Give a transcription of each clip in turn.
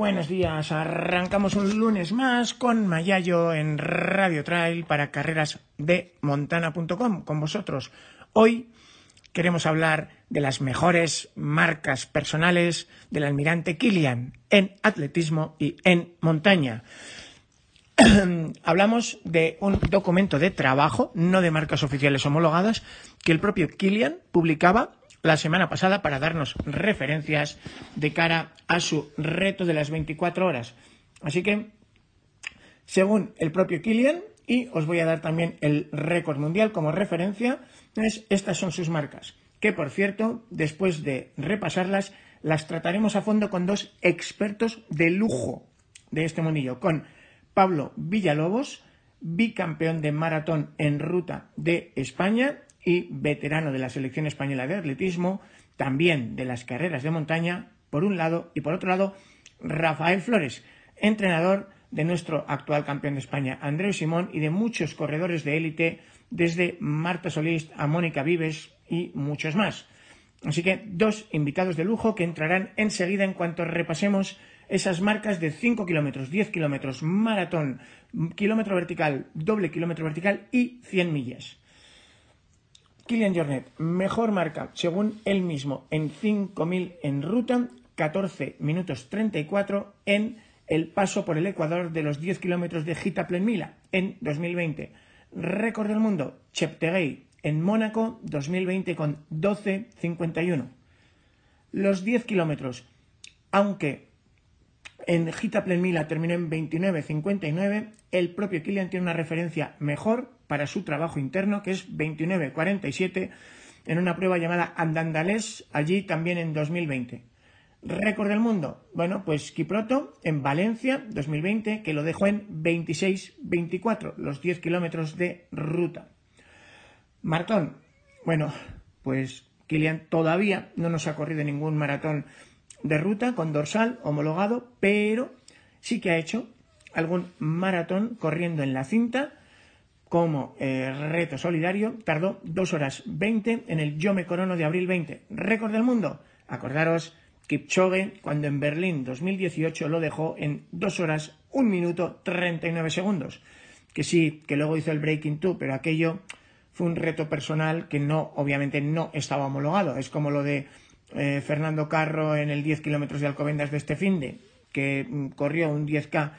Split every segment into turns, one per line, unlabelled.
buenos días. Arrancamos un lunes más con Mayayo en Radio Trail para carreras de montana.com con vosotros. Hoy queremos hablar de las mejores marcas personales del almirante Kilian en atletismo y en montaña. Hablamos de un documento de trabajo, no de marcas oficiales homologadas, que el propio Kilian publicaba la semana pasada para darnos referencias de cara a su reto de las 24 horas. Así que, según el propio Kilian, y os voy a dar también el récord mundial como referencia, es, estas son sus marcas, que por cierto, después de repasarlas, las trataremos a fondo con dos expertos de lujo de este mundillo, con Pablo Villalobos, bicampeón de maratón en ruta de España y veterano de la selección española de atletismo, también de las carreras de montaña, por un lado, y por otro lado, Rafael Flores, entrenador de nuestro actual campeón de España, Andreu Simón, y de muchos corredores de élite, desde Marta Solís a Mónica Vives y muchos más. Así que dos invitados de lujo que entrarán enseguida en cuanto repasemos esas marcas de 5 kilómetros, 10 kilómetros, maratón, kilómetro vertical, doble kilómetro vertical y 100 millas. Kilian Jornet, mejor marca, según él mismo, en 5.000 en ruta, 14 minutos 34 en el paso por el Ecuador de los 10 kilómetros de Gita Plenmila en 2020. Récord del mundo, Cheptegei en Mónaco 2020 con 12.51. Los 10 kilómetros, aunque en Gita Plenmila terminó en 29.59, el propio Kilian tiene una referencia mejor para su trabajo interno, que es 29.47 en una prueba llamada Andandalés, allí también en 2020. Récord del mundo. Bueno, pues Kiproto en Valencia 2020, que lo dejó en 26.24, los 10 kilómetros de ruta. Maratón. Bueno, pues Kilian todavía no nos ha corrido ningún maratón de ruta con dorsal homologado, pero sí que ha hecho algún maratón corriendo en la cinta como eh, reto solidario, tardó 2 horas 20 en el Yo me corono de abril 20. Récord del mundo. Acordaros, Kipchoge, cuando en Berlín 2018 lo dejó en 2 horas 1 minuto 39 segundos. Que sí, que luego hizo el Breaking 2, pero aquello fue un reto personal que no, obviamente no estaba homologado. Es como lo de eh, Fernando Carro en el 10 kilómetros de Alcobendas de este finde, que mm, corrió un 10K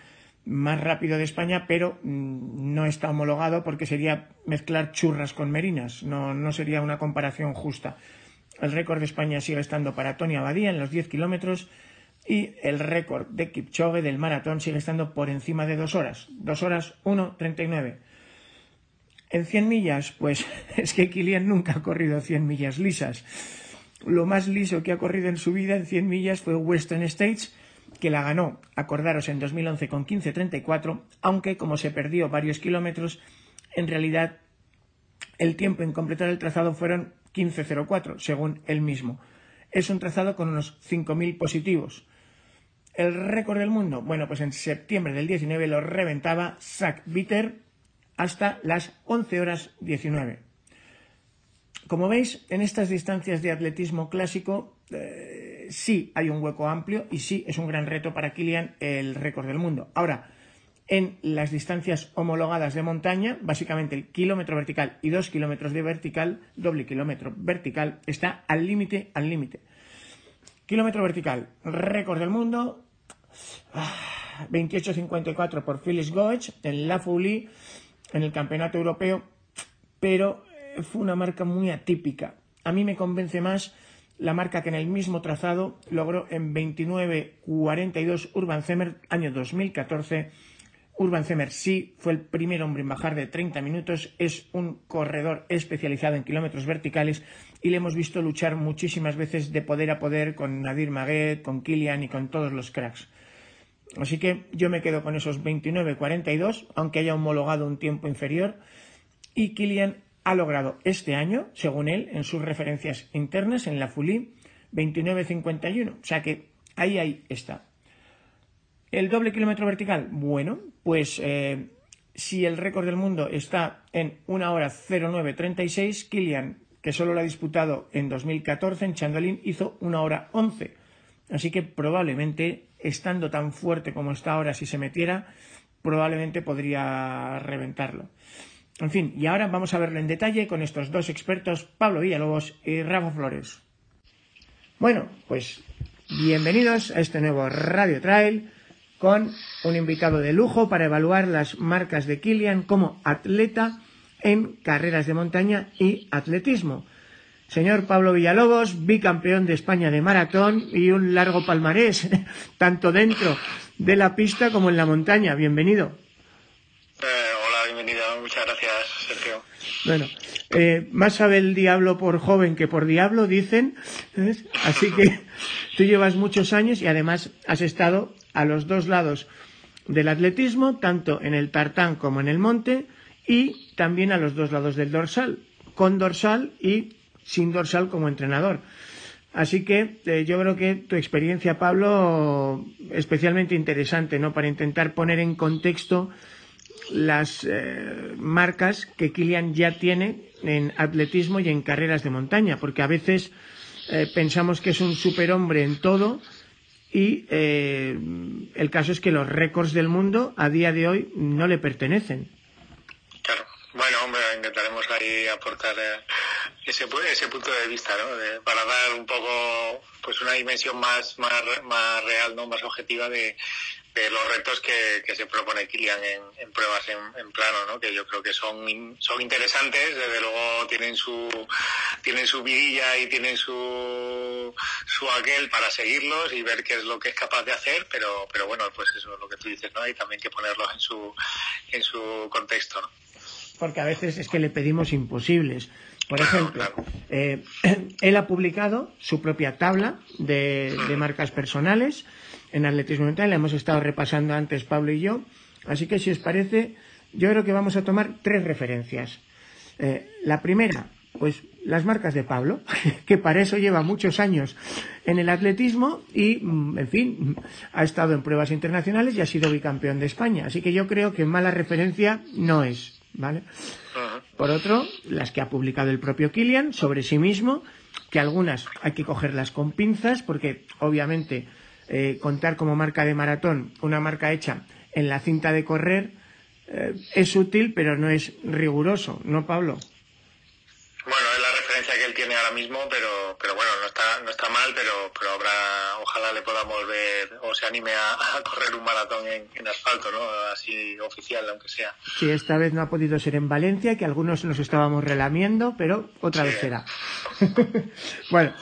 más rápido de España, pero mm, no está homologado porque sería mezclar churras con merinas, no, no sería una comparación justa. El récord de España sigue estando para Tony Abadía en los 10 kilómetros y el récord de Kipchoge del maratón sigue estando por encima de dos horas, dos horas 1.39. En 100 millas, pues es que Kilian nunca ha corrido 100 millas lisas. Lo más liso que ha corrido en su vida en 100 millas fue Western States, que la ganó, acordaros, en 2011 con 15.34, aunque como se perdió varios kilómetros, en realidad el tiempo en completar el trazado fueron 15.04, según él mismo. Es un trazado con unos 5.000 positivos. El récord del mundo, bueno, pues en septiembre del 19 lo reventaba Zach Bitter hasta las 11 horas 19. Como veis, en estas distancias de atletismo clásico, eh, sí hay un hueco amplio y sí es un gran reto para Kilian el récord del mundo. Ahora, en las distancias homologadas de montaña, básicamente el kilómetro vertical y dos kilómetros de vertical, doble kilómetro vertical, está al límite, al límite. Kilómetro vertical, récord del mundo, 28.54 ah, por Phyllis Goetz en La Folie, en el Campeonato Europeo, pero fue una marca muy atípica. A mí me convence más la marca que en el mismo trazado logró en 29.42 Urban Zemer, año 2014. Urban Zemer sí fue el primer hombre en bajar de 30 minutos, es un corredor especializado en kilómetros verticales y le hemos visto luchar muchísimas veces de poder a poder con Nadir Maguet, con Kilian y con todos los cracks. Así que yo me quedo con esos 29.42, aunque haya homologado un tiempo inferior. Y Kilian ha logrado este año, según él, en sus referencias internas, en la FULI, 29.51. O sea que ahí, ahí está. El doble kilómetro vertical, bueno, pues eh, si el récord del mundo está en 1 hora 09.36, Kilian, que solo lo ha disputado en 2014 en Chandalín, hizo 1 hora 11. Así que probablemente, estando tan fuerte como está ahora, si se metiera, probablemente podría reventarlo. En fin, y ahora vamos a verlo en detalle con estos dos expertos, Pablo Villalobos y Rafa Flores. Bueno, pues bienvenidos a este nuevo Radio Trail con un invitado de lujo para evaluar las marcas de Kilian como atleta en carreras de montaña y atletismo. Señor Pablo Villalobos, bicampeón de España de maratón y un largo palmarés, tanto dentro de la pista como en la montaña. Bienvenido.
Eh, hola, bienvenido. Muchas gracias, Sergio.
Bueno, eh, más sabe el diablo por joven que por diablo, dicen. Así que tú llevas muchos años y además has estado a los dos lados del atletismo, tanto en el tartán como en el monte, y también a los dos lados del dorsal, con dorsal y sin dorsal como entrenador. Así que eh, yo creo que tu experiencia, Pablo, especialmente interesante, ¿no? Para intentar poner en contexto las eh, marcas que Kilian ya tiene en atletismo y en carreras de montaña, porque a veces eh, pensamos que es un superhombre en todo y eh, el caso es que los récords del mundo a día de hoy no le pertenecen.
Claro, bueno, hombre, intentaremos ahí aportar ese, ese punto de vista, ¿no? para dar un poco, pues una dimensión más, más, más real, ¿no? Más objetiva de, de los retos que, que, se propone Kilian en, pruebas en, plano, ¿no? que yo creo que son, son interesantes, desde luego tienen su, tienen su vidilla y tienen su, su aquel para seguirlos y ver qué es lo que es capaz de hacer, pero, pero bueno, pues eso es lo que tú dices, ¿no? Hay también que ponerlos en su, en su contexto, ¿no?
Porque a veces es que le pedimos imposibles. Por ejemplo, eh, él ha publicado su propia tabla de, de marcas personales, en atletismo mental. La hemos estado repasando antes Pablo y yo. Así que si os parece, yo creo que vamos a tomar tres referencias. Eh, la primera, pues las marcas de Pablo, que para eso lleva muchos años en el atletismo y, mm, en fin, ha estado en pruebas internacionales y ha sido bicampeón de España. Así que yo creo que mala referencia no es, ¿vale? Por otro, las que ha publicado el propio Kilian sobre sí mismo, que algunas hay que cogerlas con pinzas porque, obviamente, eh, contar como marca de maratón una marca hecha en la cinta de correr eh, es útil, pero no es riguroso, ¿no, Pablo?
Bueno, es la referencia que él tiene ahora mismo, pero, pero bueno, no está, no está mal, pero, pero habrá, ojalá le podamos ver o se anime a, correr un maratón en, asfalto, ¿no? Así oficial, aunque sea.
Sí, esta vez no ha podido ser en Valencia, que algunos nos estábamos relamiendo, pero otra vez será. bueno.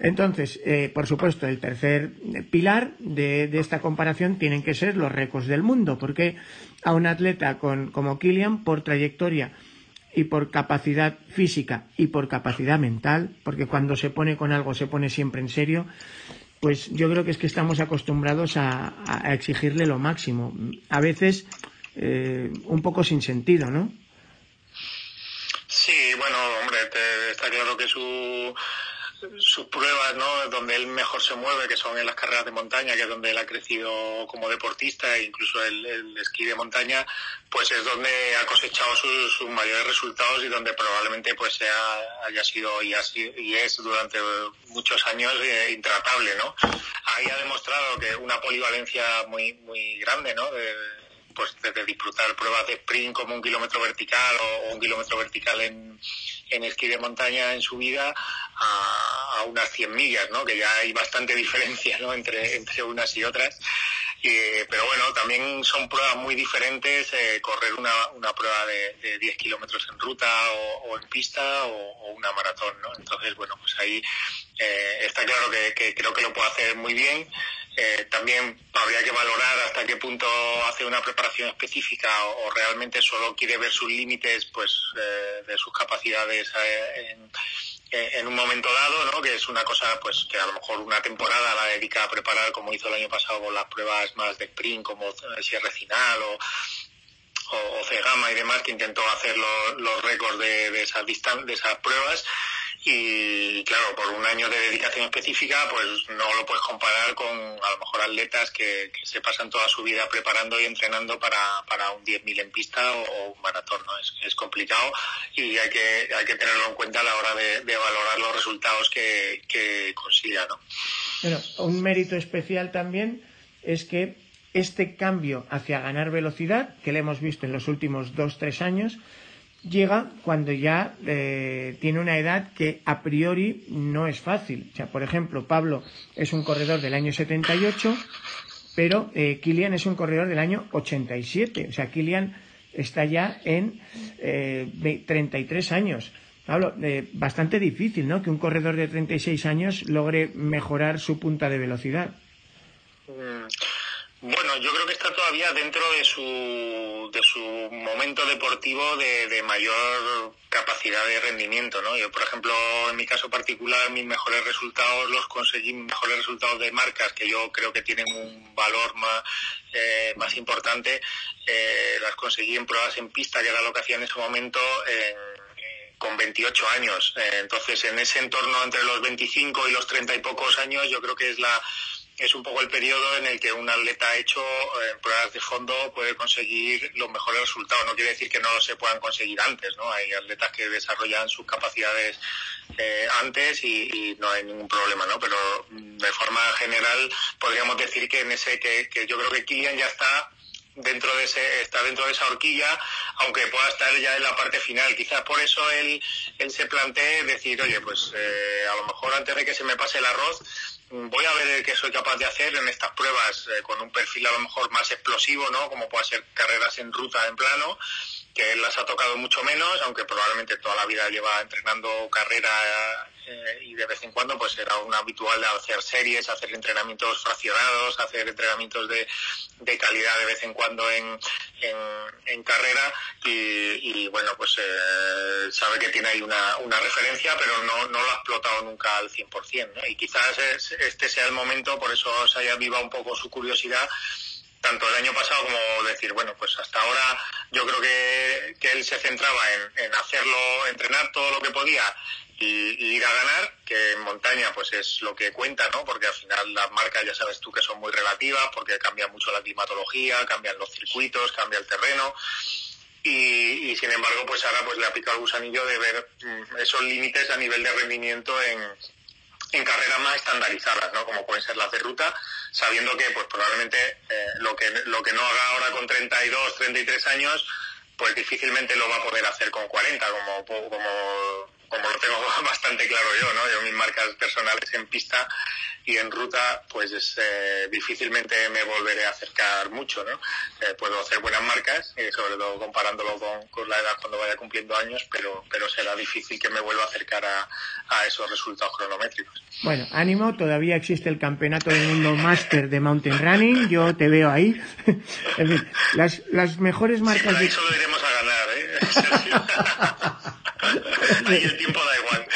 Entonces, eh, por supuesto, el tercer pilar de, esta comparación tienen que ser los récords del mundo, porque a un atleta con, como Kilian, por trayectoria y por capacidad física y por capacidad mental, porque cuando se pone con algo se pone siempre en serio, pues yo creo que es que estamos acostumbrados a, exigirle lo máximo, a veces eh, un poco sin sentido, ¿no?
Sí, bueno, hombre, está claro que su sus pruebas, ¿no? Donde él mejor se mueve, que son en las carreras de montaña, que es donde él ha crecido como deportista e incluso el, esquí de montaña, pues es donde ha cosechado sus, mayores resultados y donde probablemente pues sea, haya sido y, así, y es durante muchos años eh, intratable, ¿no? Ahí ha demostrado que una polivalencia muy, muy grande, ¿no? De, pues de, disfrutar pruebas de sprint como un kilómetro vertical o, un kilómetro vertical en, en esquí de montaña en su vida a, unas 100 millas, ¿no? Que ya hay bastante diferencia, ¿no? Entre, entre unas y otras. pero bueno, también son pruebas muy diferentes, eh, correr una, una prueba de, de 10 kilómetros en ruta o, en pista o, una maratón, ¿no? Entonces, bueno, pues ahí eh, está claro que, que creo que lo puede hacer muy bien. Eh, también habría que valorar hasta qué punto hace una preparación específica o, realmente solo quiere ver sus límites pues eh, de sus capacidades eh, en, un momento dado, ¿no? que es una cosa pues que a lo mejor una temporada la dedica a preparar como hizo el año pasado con las pruebas más de sprint como Sierra Final o o, Cegama y demás que intentó hacer los, récords de, de esas de esas pruebas y claro, por un año de dedicación específica, pues no lo puedes comparar con a lo mejor atletas que, se pasan toda su vida preparando y entrenando para, para un 10.000 en pista o, un maratón, ¿no? Es, es, complicado y hay que, hay que tenerlo en cuenta a la hora de, valorar los resultados que, que consiga, ¿no?
Bueno, un mérito especial también es que este cambio hacia ganar velocidad, que le hemos visto en los últimos dos, tres años, llega cuando ya eh, tiene una edad que a priori no es fácil. O sea, por ejemplo, Pablo es un corredor del año 78, pero eh, Kilian es un corredor del año 87. O sea, Kilian está ya en eh, 33 años. Pablo, eh, bastante difícil, ¿no? Que un corredor de 36 años logre mejorar su punta de velocidad.
Mm. Bueno, yo creo que está todavía dentro de su, de su momento deportivo de, mayor capacidad de rendimiento, ¿no? Yo, por ejemplo, en mi caso particular, mis mejores resultados los conseguí, mejores resultados de marcas que yo creo que tienen un valor más, eh, más importante, eh, las conseguí en pruebas en pista, que era lo que hacía en ese momento, con 28 años. Eh, entonces, en ese entorno entre los 25 y los 30 y pocos años, yo creo que es la es un poco el periodo en el que un atleta hecho en pruebas de fondo puede conseguir los mejores resultados. No quiere decir que no se puedan conseguir antes, ¿no? Hay atletas que desarrollan sus capacidades eh, antes y, no hay ningún problema, ¿no? Pero mm, de forma general podríamos decir que en ese que, que yo creo que Kilian ya está dentro de ese, está dentro de esa horquilla, aunque pueda estar ya en la parte final. Quizás por eso él, él se plantee decir, oye, pues eh, a lo mejor antes de que se me pase el arroz, voy a ver qué soy capaz de hacer en estas pruebas eh, con un perfil a lo mejor más explosivo, ¿no? Como puede ser carreras en ruta, en plano, que él las ha tocado mucho menos, aunque probablemente toda la vida lleva entrenando carrera eh, y de vez en cuando pues era un habitual de hacer series, hacer entrenamientos fraccionados, hacer entrenamientos de, de calidad de vez en cuando en, en, carrera y, bueno pues eh, sabe que tiene ahí una, una referencia pero no, no lo ha explotado nunca al 100% ¿no? y quizás este sea el momento, por eso se haya avivado un poco su curiosidad tanto el año pasado como decir, bueno, pues hasta ahora yo creo que, que él se centraba en, en, hacerlo, entrenar todo lo que podía y, ir a ganar, que en montaña pues es lo que cuenta, ¿no? Porque al final las marcas ya sabes tú que son muy relativas, porque cambia mucho la climatología, cambian los circuitos, cambia el terreno. Y, y, sin embargo pues ahora pues le ha picado el gusanillo de ver mm, esos límites a nivel de rendimiento en, en carreras más estandarizadas, ¿no? Como pueden ser las de ruta, sabiendo que pues probablemente eh, lo que lo que no haga ahora con 32, 33 años, pues difícilmente lo va a poder hacer con 40, como como como lo tengo bastante claro yo, ¿no? Yo mis marcas personales en pista y en ruta, pues es, eh, difícilmente me volveré a acercar mucho, ¿no? Eh, puedo hacer buenas marcas, y sobre todo comparándolo con, con, la edad cuando vaya cumpliendo años, pero, pero será difícil que me vuelva a acercar a, a esos resultados cronométricos.
Bueno, ánimo, todavía existe el campeonato del mundo máster de mountain running, yo te veo ahí. en fin, las, las mejores marcas...
Sí, de... eso lo iremos a ganar, ¿eh? El tiempo da igual.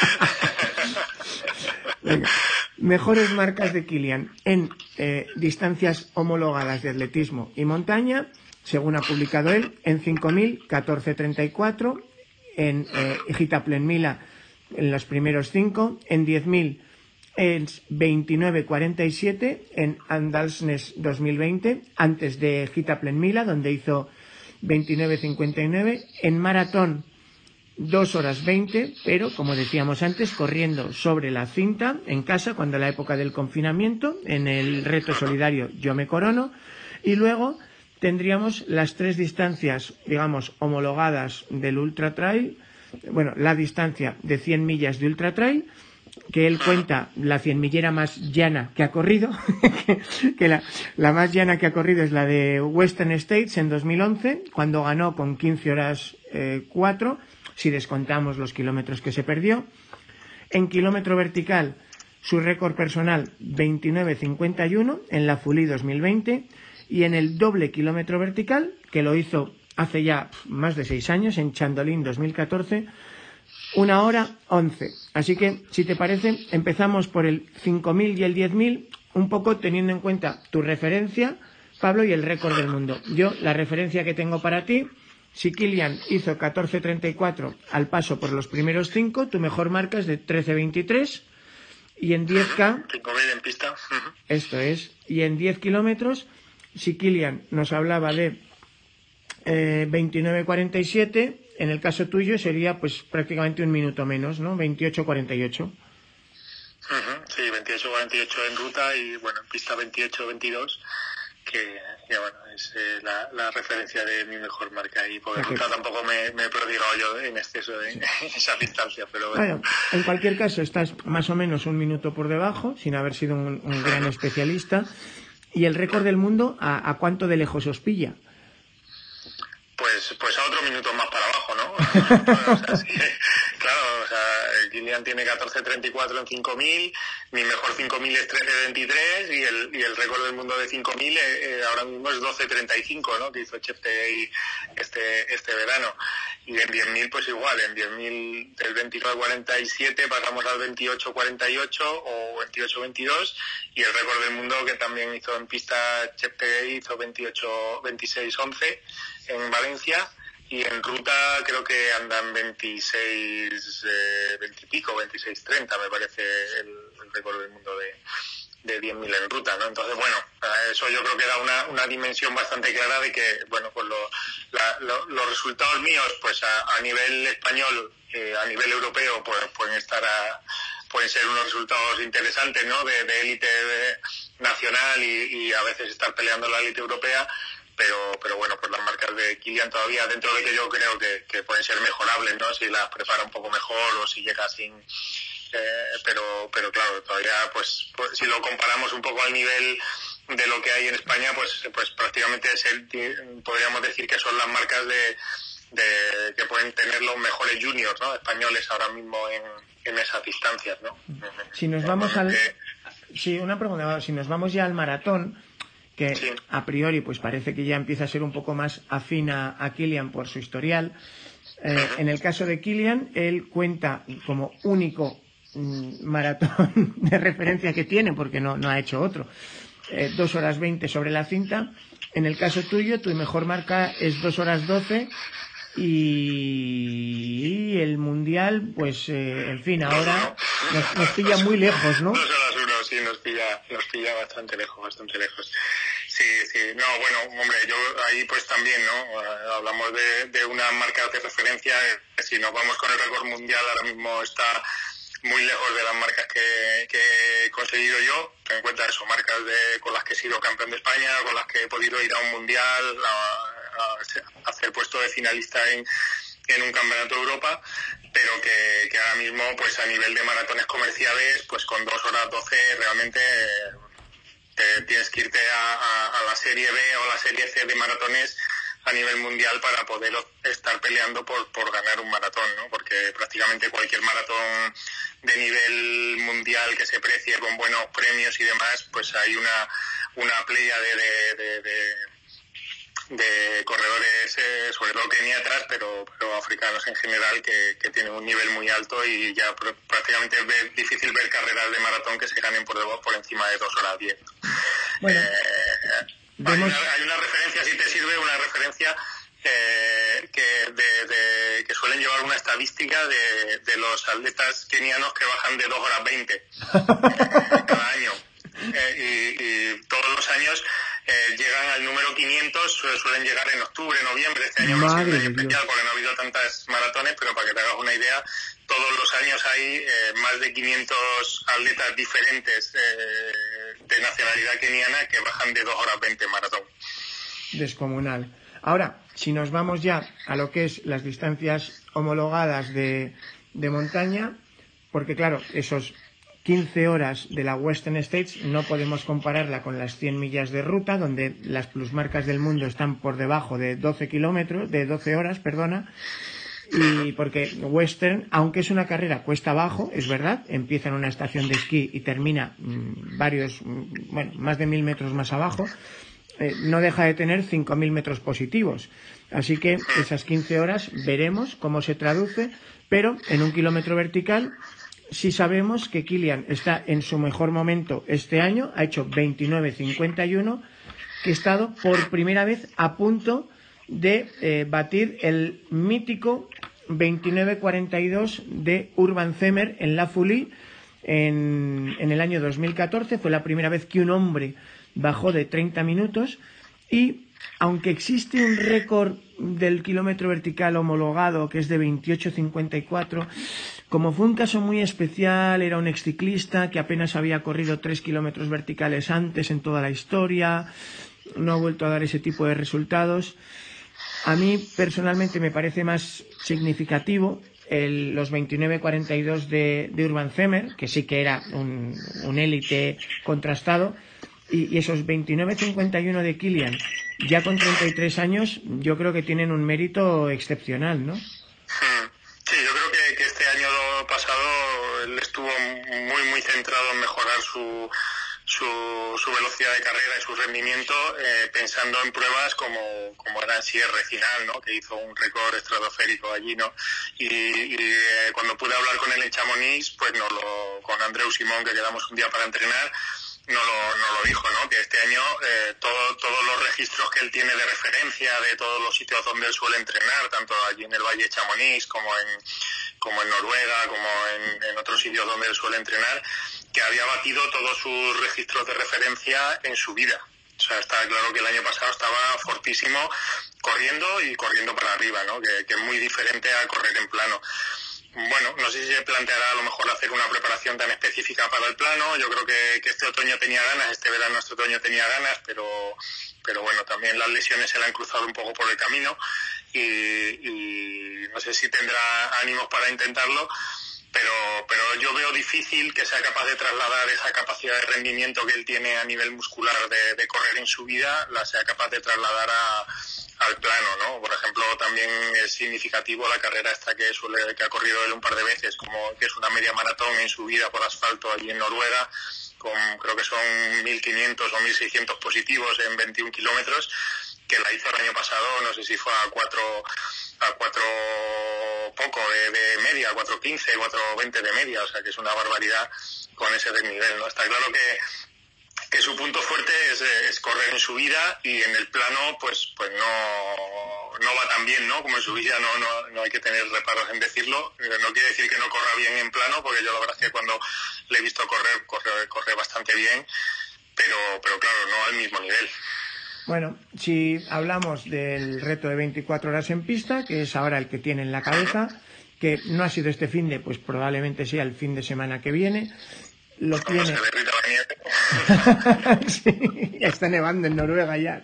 Mejores marcas de Kilian en eh, distancias homologadas de atletismo y montaña, según ha publicado él, en 5.000, 14.34, en eh, Gitaplen en los primeros cinco, en 10.000 en 29.47 en Andalsnes 2020, antes de Gitaplen donde hizo 29.59, en maratón dos horas veinte, pero como decíamos antes, corriendo sobre la cinta en casa cuando la época del confinamiento, en el reto solidario Yo me corono, y luego tendríamos las tres distancias, digamos, homologadas del Ultra Trail, bueno, la distancia de 100 millas de Ultra Trail, que él cuenta la cien millera más llana que ha corrido, que la, la, más llana que ha corrido es la de Western States en 2011, cuando ganó con 15 horas eh, 4, si descontamos los kilómetros que se perdió. En kilómetro vertical, su récord personal 29.51 en la Fulí 2020 y en el doble kilómetro vertical, que lo hizo hace ya más de seis años en Chandolín 2014, una hora 11. Así que, si te parece, empezamos por el 5.000 y el 10.000, un poco teniendo en cuenta tu referencia, Pablo, y el récord del mundo. Yo, la referencia que tengo para ti si Kilian hizo 14.34 al paso por los primeros cinco, tu mejor marca es de 13.23 y en 10K...
en pista.
Esto es. Y en 10 kilómetros, si Kilian nos hablaba de eh, 29.47, en el caso tuyo sería pues prácticamente un minuto menos, ¿no? 28.48.
Sí, 28-48 en ruta y bueno, en pista 28-22 que, bueno, es eh, la, referencia de mi mejor marca y por ruta tampoco me, me he prodigado yo en exceso en esa distancia, pero bueno.
En cualquier caso, estás más o menos un minuto por debajo, sin haber sido un, gran especialista. ¿Y el récord del mundo a, a cuánto de lejos os pilla?
Pues, pues a otro minuto más para abajo, ¿no? o Kilian tiene 14.34 en 5.000, mi mejor 5.000 es 13.23 y el, y el récord del mundo de 5.000 eh, eh, ahora mismo es 12.35, ¿no? Que hizo Cheptegei este, este verano. Y en 10.000 pues igual, en 10.000 del 29.47 pasamos al 28.48 o 28.22 y el récord del mundo que también hizo en pista Cheptegei hizo 28.26.11 en Valencia y en ruta creo que andan 26, eh, 20 y pico, 26, 30 me parece el, récord del mundo de, de 10.000 en ruta, ¿no? Entonces, bueno, eso yo creo que da una, una dimensión bastante clara de que, bueno, pues los resultados míos, pues a, nivel español, eh, a nivel europeo, pues pueden estar a, pueden ser unos resultados interesantes, ¿no? De élite nacional y, y, a veces estar peleando la élite europea, pero, pero bueno, pues las marcas de Kilian todavía, dentro de que yo creo que, pueden ser mejorables, ¿no? Si las prepara un poco mejor o si llega sin... Eh, pero, pero claro, todavía, pues, pues, si lo comparamos un poco al nivel de lo que hay en España, pues, pues prácticamente es podríamos decir que son las marcas de, de, que pueden tener los mejores juniors, ¿no? Españoles ahora mismo en, en esas distancias, ¿no?
Si nos vamos al... Sí, una pregunta. Si nos vamos ya al maratón, que a priori pues parece que ya empieza a ser un poco más afina a Kilian por su historial. Eh, en el caso de Kilian, él cuenta como único mm, maratón de referencia que tiene, porque no, no ha hecho otro, eh, dos horas veinte sobre la cinta. En el caso tuyo, tu mejor marca es dos horas doce y el mundial, pues, eh, en fin, ahora nos, pilla muy lejos, ¿no?
Horas nos pilla, nos pilla bastante lejos, bastante lejos. Sí, sí, no, bueno, hombre, yo ahí pues también, ¿no? Hablamos de, una marca de referencia, si nos vamos con el récord mundial, ahora mismo está muy lejos de las marcas que, he conseguido yo. Ten en cuenta eso, marcas de, con las que he sido campeón de España, con las que he podido ir a un mundial, a, hacer puesto de finalista en un campeonato de Europa, pero que, ahora mismo, pues a nivel de maratones comerciales, pues con dos horas 12 realmente eh, tienes que irte a, a, la serie B o la serie C de maratones a nivel mundial para poder estar peleando por, por ganar un maratón, ¿no? Porque prácticamente cualquier maratón de nivel mundial que se precie con buenos premios y demás, pues hay una, una playa de, de, corredores, eh, sobre todo keniatras, pero, pero africanos en general, que, que, tienen un nivel muy alto y ya prácticamente es difícil ver carreras de maratón que se ganen por, por encima de dos horas diez. Bueno. Eh, hay, una, referencia, si te sirve, una referencia eh, que, de, que suelen llevar una estadística de, de, los atletas kenianos que bajan de 2 horas 20 eh, cada año. Eh, y, todos los años llegan al número 500, suelen llegar en octubre, noviembre. Este año no es especial porque no ha habido tantas maratones, pero para que te hagas una idea, todos los años hay más de 500 atletas diferentes de nacionalidad keniana que bajan de 2 horas 20 maratón.
Descomunal. Ahora, si nos vamos ya a lo que es las distancias homologadas de, de montaña, porque claro, esos 15 horas de la Western States no podemos compararla con las 100 millas de ruta, donde las plusmarcas del mundo están por debajo de 12 kilómetros, de 12 horas, perdona, y porque Western, aunque es una carrera cuesta abajo, es verdad, empieza en una estación de esquí y termina mm, varios, mm, bueno, más de mil metros más abajo, eh, no deja de tener 5.000 metros positivos. Así que esas 15 horas veremos cómo se traduce, pero en un kilómetro vertical sí sabemos que Kilian está en su mejor momento este año, ha hecho 29.51, que ha estado por primera vez a punto de eh, batir el mítico 29-42 de Urban Zemer en La Folie en, en, el año 2014. Fue la primera vez que un hombre bajó de 30 minutos y aunque existe un récord del kilómetro vertical homologado que es de 28.54, como fue un caso muy especial, era un exciclista que apenas había corrido tres kilómetros verticales antes en toda la historia, no ha vuelto a dar ese tipo de resultados. A mí personalmente me parece más significativo el, los 29-42 de, de Urban Zemer, que sí que era un, un élite contrastado, y, y esos 29-51 de Kilian, ya con 33 años, yo creo que tienen un mérito excepcional, ¿no?
Sí, yo creo que, que este año pasado él estuvo muy, muy centrado en mejorar su, su, su, velocidad de carrera y su rendimiento eh, pensando en pruebas como, como era en cierre final, ¿no? que hizo un récord estratosférico allí. ¿no? Y, y eh, cuando pude hablar con él en Chamonix, pues no lo, con Andreu Simón, que quedamos un día para entrenar, no lo, no lo dijo, ¿no? Que este año eh, todo, todos los registros que él tiene de referencia de todos los sitios donde él suele entrenar, tanto allí en el Valle Chamonix como en, como en Noruega, como en, otros sitios donde él suele entrenar, que había batido todos sus registros de referencia en su vida. O sea, está claro que el año pasado estaba fortísimo corriendo y corriendo para arriba, ¿no? Que, que es muy diferente a correr en plano bueno, no sé si se planteará a lo mejor hacer una preparación tan específica para el plano. Yo creo que, que, este otoño tenía ganas, este verano, este otoño tenía ganas, pero, pero bueno, también las lesiones se le han cruzado un poco por el camino y, y no sé si tendrá ánimos para intentarlo. Pero, pero yo veo difícil que sea capaz de trasladar esa capacidad de rendimiento que él tiene a nivel muscular de, correr en su vida, la sea capaz de trasladar a, al plano, ¿no? Por ejemplo, también es significativo la carrera esta que suele, que ha corrido él un par de veces, como que es una media maratón en su vida por asfalto allí en Noruega, con creo que son 1.500 o 1.600 positivos en 21 kilómetros, que la hizo el año pasado, no sé si fue a cuatro, a cuatro poco de, de media, 4.15, 4.20 de media, o sea que es una barbaridad con ese desnivel, ¿no? Está claro que que su punto fuerte es, correr en su vida y en el plano pues pues no, no va tan bien, ¿no? Como en su vida no, no, no hay que tener reparos en decirlo. No quiere decir que no corra bien en plano, porque yo la verdad es que cuando le he visto correr, corre, corre bastante bien, pero, pero claro, no al mismo nivel.
Bueno, si hablamos del reto de 24 horas en pista, que es ahora el que tiene en la cabeza, que no ha sido este fin de, pues probablemente sea el fin de semana que viene, lo tiene. sí, ya está nevando en Noruega ya.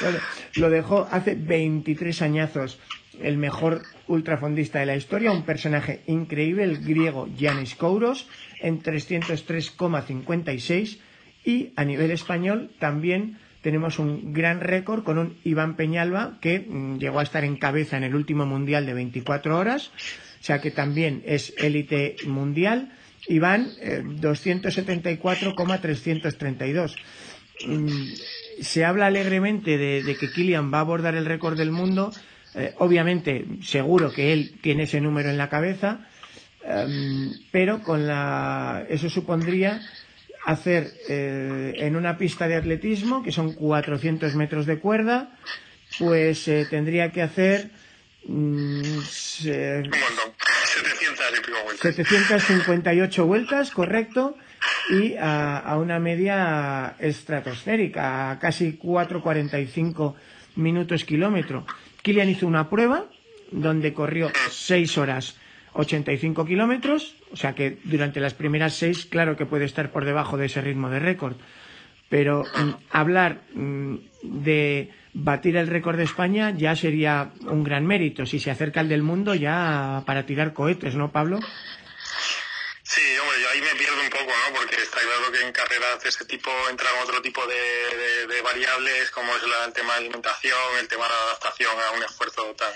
Bueno, lo dejó hace 23 añazos el mejor ultrafondista de la historia, un personaje increíble, el griego Yanis Kouros, en 303,56 y a nivel español también tenemos un gran récord con un Iván Peñalba que mmm, llegó a estar en cabeza en el último mundial de 24 horas, o sea que también es élite mundial y van eh, 274,332. Mm, se habla alegremente de, que Kilian va a abordar el récord del mundo. Eh, obviamente, seguro que él tiene ese número en la cabeza, um, pero con la, eso supondría hacer eh, en una pista de atletismo, que son 400 metros de cuerda, pues eh, tendría que hacer
Mm, se...
758 vueltas, correcto, y a, a, una media estratosférica, a casi 4,45 minutos kilómetro. Kilian hizo una prueba donde corrió 6 horas 85 kilómetros, o sea que durante las primeras 6, claro que puede estar por debajo de ese ritmo de récord. Pero mm, hablar mm, de batir el récord de España ya sería un gran mérito. Si se acerca al del mundo, ya para tirar cohetes, ¿no, Pablo?
Sí, hombre, yo ahí me pierdo un poco, ¿no? Porque está claro que en carreras de ese tipo entran otro tipo de, variables, como es la, el tema de alimentación, el tema de adaptación a un esfuerzo tan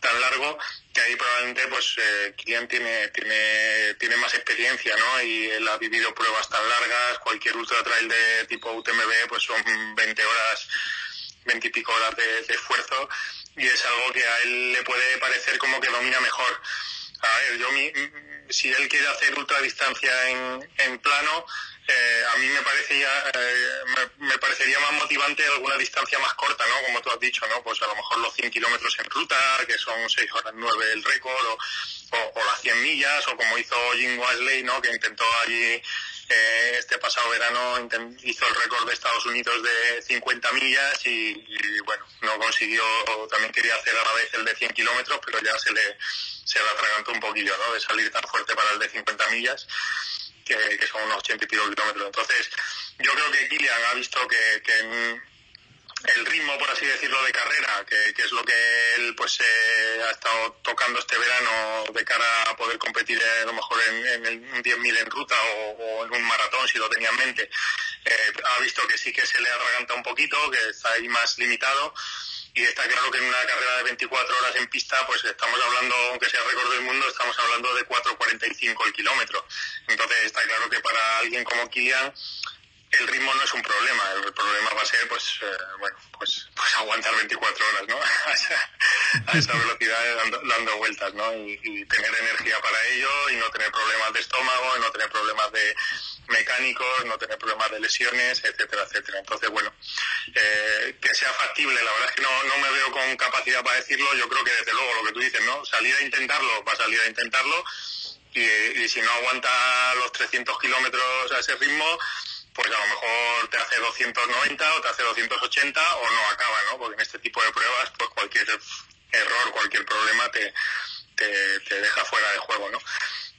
tan largo que ahí probablemente pues eh, Kilian tiene tiene tiene más experiencia no y él ha vivido pruebas tan largas cualquier ultra trail de tipo UTMB pues son 20 horas 20 y pico horas de, de, esfuerzo y es algo que a él le puede parecer como que domina mejor. A ver, yo mi, si él quiere hacer ultradistancia en, en plano, eh, a mí me parecería, eh, me, parecería más motivante alguna distancia más corta, ¿no? Como tú has dicho, ¿no? Pues a lo mejor los 100 kilómetros en ruta, que son 6 horas 9 el récord, o, las 100 millas, o como hizo Jim Wesley, ¿no? Que intentó allí eh, este pasado verano hizo el récord de Estados Unidos de 50 millas y, y, bueno, no consiguió, también quería hacer a la vez el de 100 kilómetros, pero ya se le, se le atragantó un poquillo, ¿no? De salir tan fuerte para el de 50 millas, que, son unos 80 y pico kilómetros. Entonces, yo creo que Kilian ha visto que, que el ritmo, por así decirlo, de carrera, que, es lo que él pues eh, ha estado tocando este verano de cara a poder competir a lo mejor en, en el 10.000 en ruta o, en un maratón, si lo tenía en mente, eh, ha visto que sí que se le atraganta un poquito, que está ahí más limitado. Y está claro que en una carrera de 24 horas en pista, pues estamos hablando, aunque sea récord del mundo, estamos hablando de 4.45 el kilómetro. Entonces está claro que para alguien como Kilian, el ritmo no es un problema, el problema va a ser, pues, eh, bueno, pues, pues aguantar 24 horas, ¿no? a esa velocidad dando, vueltas, ¿no? Y, tener energía para ello y no tener problemas de estómago, y no tener problemas de mecánicos, no tener problemas de lesiones, etcétera, etcétera. Entonces, bueno, eh, que sea factible, la verdad es que no, no me veo con capacidad para decirlo, yo creo que desde luego lo que tú dices, ¿no? Salir a intentarlo, va a salir a intentarlo y, y si no aguanta los 300 kilómetros a ese ritmo, pues a lo mejor te hace 290 o te hace 280 o no acaba, ¿no? Porque en este tipo de pruebas, pues cualquier error, cualquier problema te, te, deja fuera de juego, ¿no?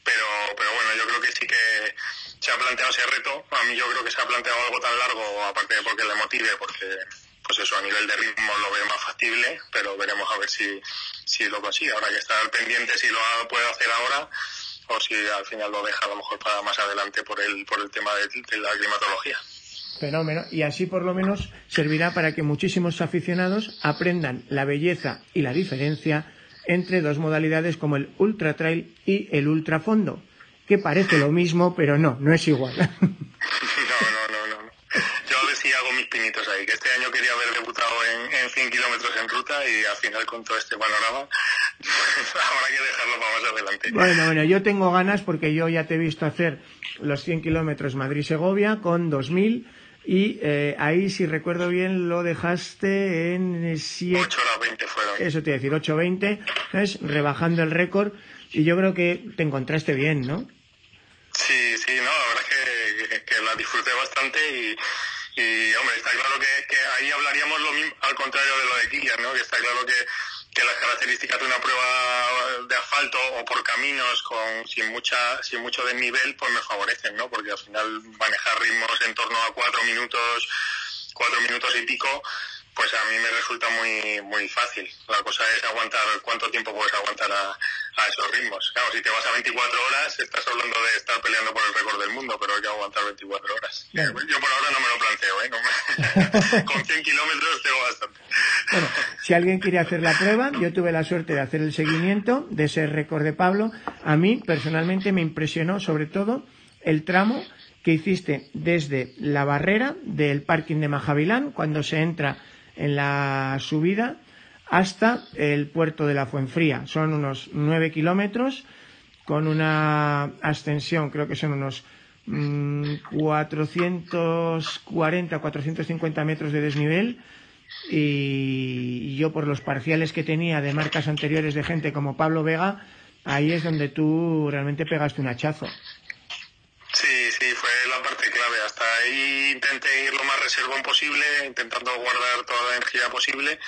Pero, pero bueno, yo creo que sí que se ha planteado ese reto. A mí yo creo que se ha planteado algo tan largo, aparte de porque le motive, porque pues eso a nivel de ritmo lo veo más factible, pero veremos a ver si, si lo consigue. Habrá que estar pendiente si lo puede hacer ahora o si al final lo deja a lo mejor para más adelante por el, por el tema de, la climatología.
Fenómeno. Y así por lo menos servirá para que muchísimos aficionados aprendan la belleza y la diferencia entre dos modalidades como el ultra trail y el ultra fondo, que parece lo mismo, pero no, no es igual.
pinitos ahí, que este año quería haber debutado en, en 100 kilómetros en ruta y al final con todo este panorama habrá que dejarlo para más adelante.
Bueno, bueno, yo tengo ganas porque yo ya te he visto hacer los 100 kilómetros Madrid-Segovia con 2000 y eh, ahí, si recuerdo bien, lo dejaste en 7...
8 horas 20 fueron.
Eso te iba a decir, 8.20, ¿sabes? Rebajando el récord y yo creo que te encontraste bien, ¿no?
Sí, sí, no, la verdad es que, que la disfruté bastante y hombre, está claro que, ahí hablaríamos lo mismo, al contrario de lo de Kilian, ¿no? Que está claro que, que las características de una prueba de asfalto o por caminos con sin mucha sin mucho desnivel pues me favorecen no porque al final manejar ritmos en torno a cuatro minutos cuatro minutos y pico pues a mí me resulta muy muy fácil. La cosa es aguantar cuánto tiempo puedes aguantar a, esos ritmos. Claro, si te vas a 24 horas, estás hablando de estar peleando por el récord del mundo, pero hay que aguantar 24 horas. Yo por ahora no me lo planteo, ¿eh? Con 100 kilómetros tengo bastante.
Bueno, si alguien quiere hacer la prueba, yo tuve la suerte de hacer el seguimiento de ese récord de Pablo. A mí, personalmente, me impresionó sobre todo el tramo que hiciste desde la barrera del parking de Majavilán, cuando se entra en la subida hasta el puerto de la Fuenfría. Son unos 9 kilómetros con una ascensión, creo que son unos 440, mm, 450 metros de desnivel. Y yo, por los parciales que tenía de marcas anteriores de gente como Pablo Vega, ahí es donde tú realmente pegaste un hachazo.
Sí, sí, fue la parte clave. Hasta ahí intenté ir lo más reservón posible, intentando guardar toda la energía posible.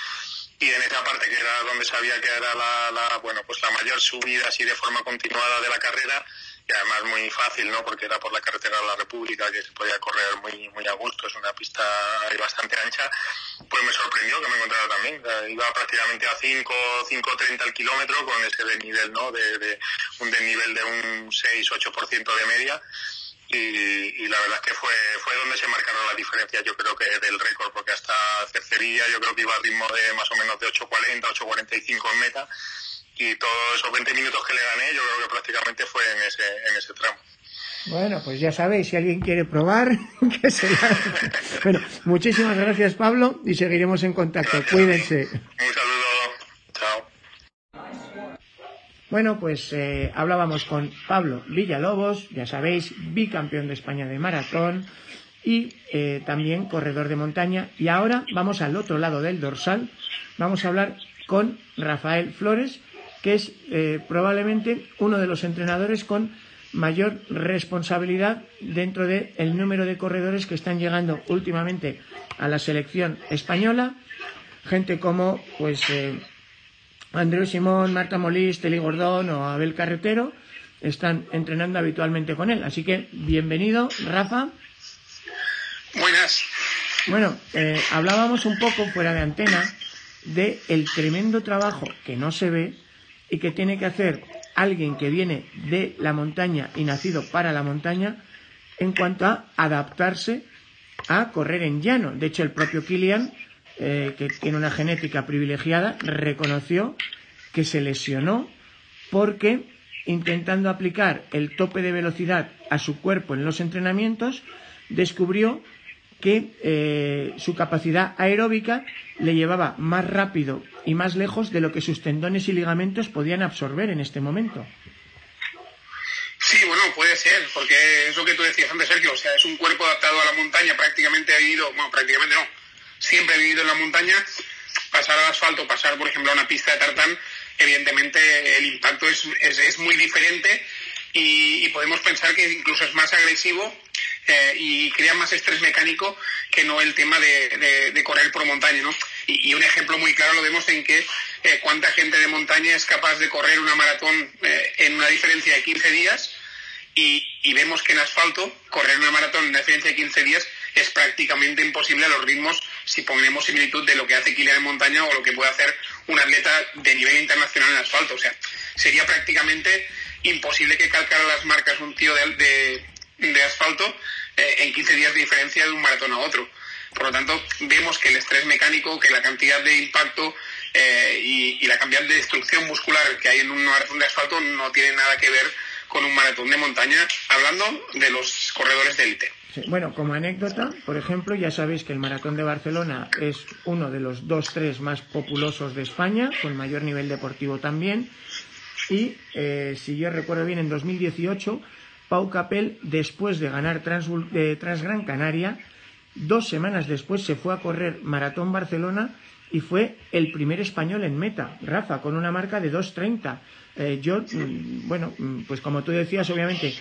Y en esa parte que era donde sabía que era la, bueno, pues la mayor subida así de forma continuada de la carrera, y además muy fácil, ¿no? Porque era por la carretera de la República que se podía correr muy, muy a gusto, es una pista bastante ancha, pues me sorprendió que me encontrara también. iba prácticamente a 5, 5.30 el kilómetro con ese desnivel, ¿no? De, de un desnivel de un 6-8% de media y, la verdad es que fue, fue donde se marcaron las diferencias, yo creo que del récord, porque hasta Cercería yo creo que iba a ritmo de más o menos de 8.40, 8.45 en meta, y todos esos 20 minutos que le gané yo creo que prácticamente fue en ese, en ese tramo.
Bueno, pues ya sabéis, si alguien quiere probar, que se Bueno, muchísimas gracias Pablo y seguiremos en contacto. Cuídense.
Un saludo. Chao.
Bueno, pues eh, hablábamos con Pablo Villalobos, ya sabéis, bicampeón de España de maratón y eh, también corredor de montaña. Y ahora vamos al otro lado del dorsal. Vamos a hablar con Rafael Flores, que es eh, probablemente uno de los entrenadores con mayor responsabilidad dentro del el número de corredores que están llegando últimamente a la selección española. Gente como, pues, Andreu Simón, Marta Molís, Teli Gordón o Abel Carretero están entrenando habitualmente con él. Así que bienvenido, Rafa.
Buenas.
Bueno, eh, hablábamos un poco fuera de antena de el tremendo trabajo que no se ve y que tiene que hacer alguien que viene de la montaña y nacido para la montaña en cuanto a adaptarse a correr en llano. De hecho, el propio Kilian, eh, que tiene una genética privilegiada, reconoció que se lesionó porque intentando aplicar el tope de velocidad a su cuerpo en los entrenamientos, descubrió que eh, su capacidad aeróbica le llevaba más rápido y más lejos de lo que sus tendones y ligamentos podían absorber en este momento.
Sí, bueno, puede ser, porque es lo que tú decías antes, Sergio, o sea, es un cuerpo adaptado a la montaña, prácticamente ha vivido, bueno, prácticamente no, siempre ha vivido en la montaña, pasar al asfalto, pasar, por ejemplo, a una pista de tartán, evidentemente el impacto es, es, muy diferente y, podemos pensar que incluso es más agresivo eh, y crea más estrés mecánico que no el tema de, correr por montaña, ¿no? Y, un ejemplo muy claro lo vemos en que eh, cuánta gente de montaña es capaz de correr una maratón eh, en una diferencia de 15 días y, vemos que en asfalto correr una maratón en una diferencia de 15 días es prácticamente imposible a los ritmos si ponemos similitud de lo que hace Kilian en montaña o lo que puede hacer un atleta de nivel internacional en asfalto. O sea, sería prácticamente imposible que calcara las marcas un tío de, de, asfalto eh, en 15 días de diferencia de un maratón a otro. Por lo tanto, vemos que el estrés mecánico, que la cantidad de impacto eh, y, la cantidad de destrucción muscular que hay en un maratón de asfalto no tiene nada que ver con un maratón de montaña, hablando de los corredores de élite.
Bueno, como anécdota, por ejemplo, ya sabéis que el Maratón de Barcelona es uno de los dos, tres más populosos de España, con mayor nivel deportivo también. Y eh, si yo recuerdo bien, en 2018, Pau Capel, después de ganar Trans, Transgran Canaria, dos semanas después se fue a correr Maratón Barcelona y fue el primer español en meta, Rafa, con una marca de 2.30. Eh, yo, mm, bueno, mm, pues como tú decías, obviamente,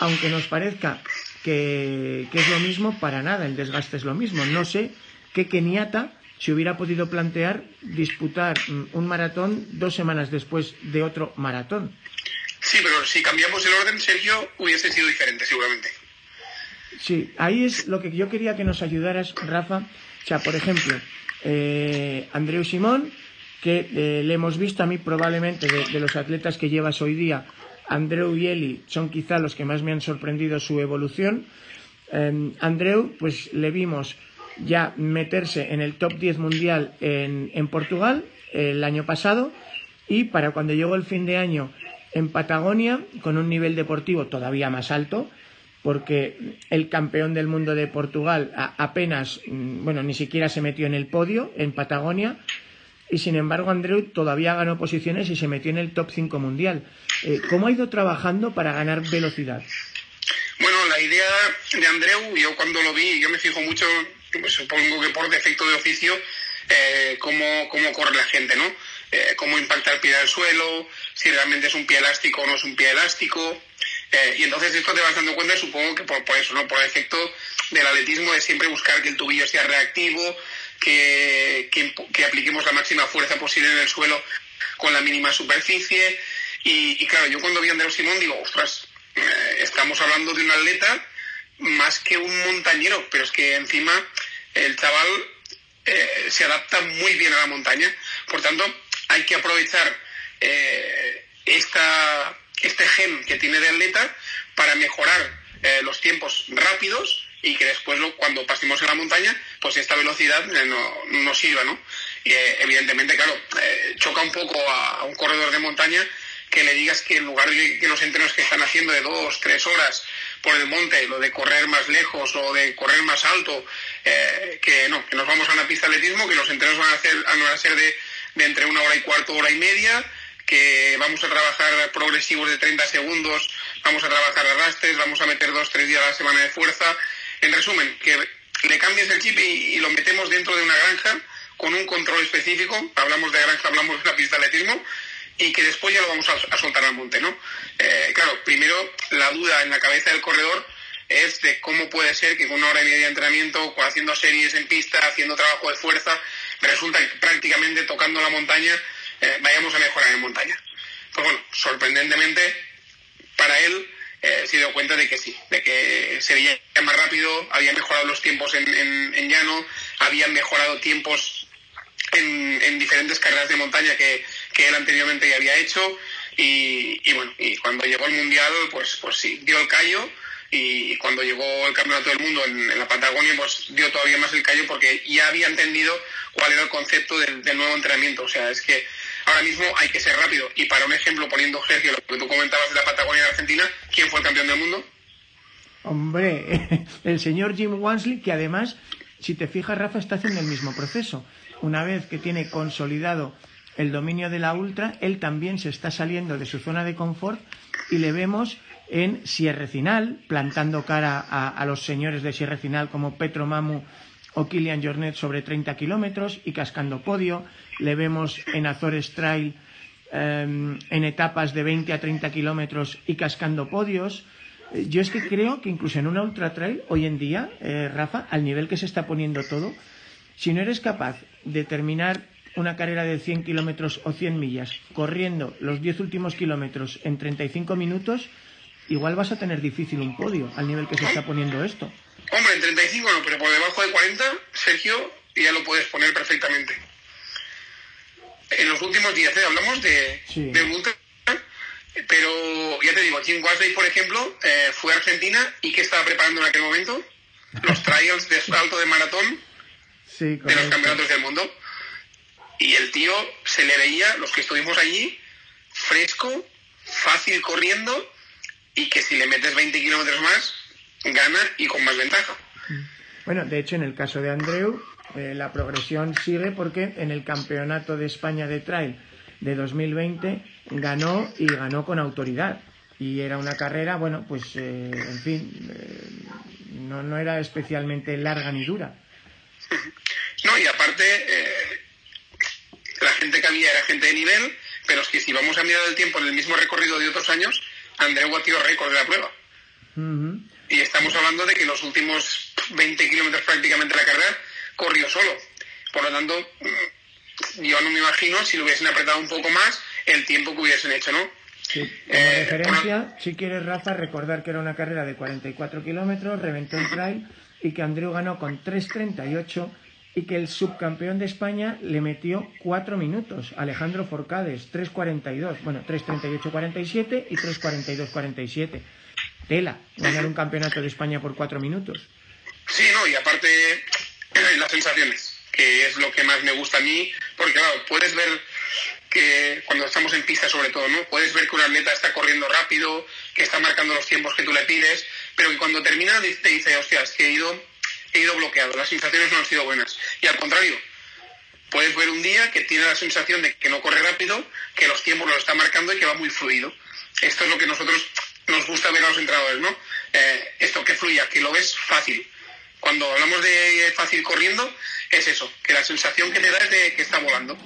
aunque nos parezca que, es lo mismo, para nada, el desgaste es lo mismo. No sé qué Keniata se hubiera podido plantear disputar mm, un maratón dos semanas después de otro maratón.
Sí, pero si cambiamos el orden, Sergio, hubiese sido diferente, seguramente.
Sí, ahí es lo que yo quería que nos ayudaras, Rafa. O sea, por ejemplo, eh, Andreu Simón, que eh, le hemos visto a mí probablemente de, los atletas que llevas hoy día, Andreu y Eli son quizá los que más me han sorprendido su evolución. Eh, Andreu, pues le vimos ya meterse en el top 10 mundial en, en Portugal el año pasado y para cuando llegó el fin de año en Patagonia, con un nivel deportivo todavía más alto, porque el campeón del mundo de Portugal apenas, mm, bueno, ni siquiera se metió en el podio en Patagonia, y sin embargo Andreu todavía ganó posiciones y se metió en el top 5 mundial. Eh, ¿Cómo ha ido trabajando para ganar velocidad?
Bueno, la idea de Andreu, yo cuando lo vi, yo me fijo mucho, supongo que por defecto de oficio, eh, cómo, cómo corre la gente, ¿no? Eh, cómo impacta el pie al suelo, si realmente es un pie elástico o no es un pie elástico. Eh, y entonces esto te vas dando cuenta, supongo que por, eso, ¿no? Por efecto del atletismo de siempre buscar que el tubillo sea reactivo, que, que, apliquemos la máxima fuerza posible en el suelo con la mínima superficie. Y, claro, yo cuando vi a Andrés Simón digo, ostras, eh, estamos hablando de un atleta más que un montañero, pero es que encima el chaval eh, se adapta muy bien a la montaña. Por tanto, hay que aprovechar esta este gen que tiene de atleta para mejorar eh, los tiempos rápidos y que después cuando pasemos en la montaña, pues esta velocidad eh, no, no, sirva, ¿no? Y, eh, evidentemente, claro, choca un poco a, un corredor de montaña que le digas que en lugar de que los entrenos que están haciendo de dos, tres horas por el monte, lo de correr más lejos o de correr más alto, que no, que nos vamos a una pista de atletismo, que los entrenos van a, hacer, van a ser de, de entre una hora y cuarto, hora y media, que vamos a trabajar progresivos de 30 segundos, vamos a trabajar arrastres, vamos a meter dos, tres días a la semana de fuerza. En resumen, que le cambies el chip y, lo metemos dentro de una granja con un control específico, hablamos de granja, hablamos de la pista de atletismo, y que después ya lo vamos a, soltar al monte, ¿no? Eh, claro, primero la duda en la cabeza del corredor es de cómo puede ser que con una hora y media de entrenamiento, haciendo series en pista, haciendo trabajo de fuerza, resulta que prácticamente tocando la montaña eh, vayamos a mejorar en montaña. Pues bueno, sorprendentemente para él eh, se dio cuenta de que sí, de que se veía más rápido, había mejorado los tiempos en, en, llano, había mejorado tiempos en, en, diferentes carreras de montaña que, que él anteriormente ya había hecho y, y, bueno, y cuando llegó el Mundial, pues, pues sí, dio el callo y cuando llegó el Campeonato del Mundo en, la Patagonia, pues dio todavía más el callo porque ya había entendido cuál era el concepto del, nuevo entrenamiento. O sea, es que ahora mismo hay que ser rápido. Y para un ejemplo, poniendo Sergio, lo que tú comentabas de la Patagonia de Argentina, ¿quién fue el campeón del mundo?
Hombre, el señor Jim Wansley, que además, si te fijas, Rafa está haciendo el mismo proceso. Una vez que tiene consolidado el dominio de la ultra, él también se está saliendo de su zona de confort y le vemos en Sierrecinal, plantando cara a, los señores de Sierrecinal como Petro Mamu o Kilian Jornet sobre 30 kilómetros y cascando podio. Le vemos en Azores Trail em, en etapas de 20 a 30 kilómetros y cascando podios. Eh, yo es que creo que incluso en una ultra trail, hoy en día, eh, Rafa, al nivel que se está poniendo todo, si no eres capaz de terminar una carrera de 100 kilómetros o 100 millas corriendo los 10 últimos kilómetros en 35 minutos, igual vas a tener difícil un podio al nivel que se está poniendo esto.
Hombre, en 35 no, pero por debajo de 40, Sergio, ya lo puedes poner perfectamente. En los últimos días, ¿eh? hablamos de, de pero ya te digo, Jim Wasley, por ejemplo, eh, fue a Argentina y ¿qué estaba preparando en aquel momento? Los trials de salto de maratón de los campeonatos del mundo. Y el tío se le veía, los que estuvimos allí, fresco, fácil corriendo y que si le metes 20 kilómetros más, gana y con más ventaja.
Bueno, de hecho, en el caso de Andreu, eh, la progresión sigue porque en el Campeonato de España de Trail de 2020 ganó y ganó con autoridad. Y era una carrera, bueno, pues, eh, en fin, eh, no, no era especialmente larga ni dura.
No, y aparte, la gente que había era gente de nivel, pero es que si vamos a mirar el tiempo en el mismo recorrido de otros años, Andreu batió récord de la prueba. Y estamos hablando de que los últimos 20 kilómetros prácticamente de la carrera corrió solo. Por lo tanto, mm, yo no me imagino si lo hubiesen apretado un poco más el tiempo que hubiesen hecho, ¿no?
Sí, como eh, referencia, si quieres, Rafa, recordar que era una carrera de 44 kilómetros, reventó el trail y que Andreu ganó con 3.38 y que el subcampeón de España le metió cuatro minutos, Alejandro Forcades, 3.42, bueno, 3.38.47 y 3.42.47. Tela, ganar un campeonato de España por cuatro minutos.
Sí, no, y aparte las sensaciones, que es lo que más me gusta a mí, porque claro, puedes ver que cuando estamos en pista sobre todo, ¿no? Puedes ver que un atleta está corriendo rápido, que está marcando los tiempos que tú le pides, pero que cuando termina te dice, hostias, que he ido he ido bloqueado, las sensaciones no han sido buenas. Y al contrario, puedes ver un día que tiene la sensación de que no corre rápido, que los tiempos los está marcando y que va muy fluido. Esto es lo que nosotros nos gusta ver a los entrenadores, ¿no? Eh, esto que fluya, que lo ves fácil. Cuando hablamos de fácil corriendo, es eso, que la sensación que te da es de que está volando.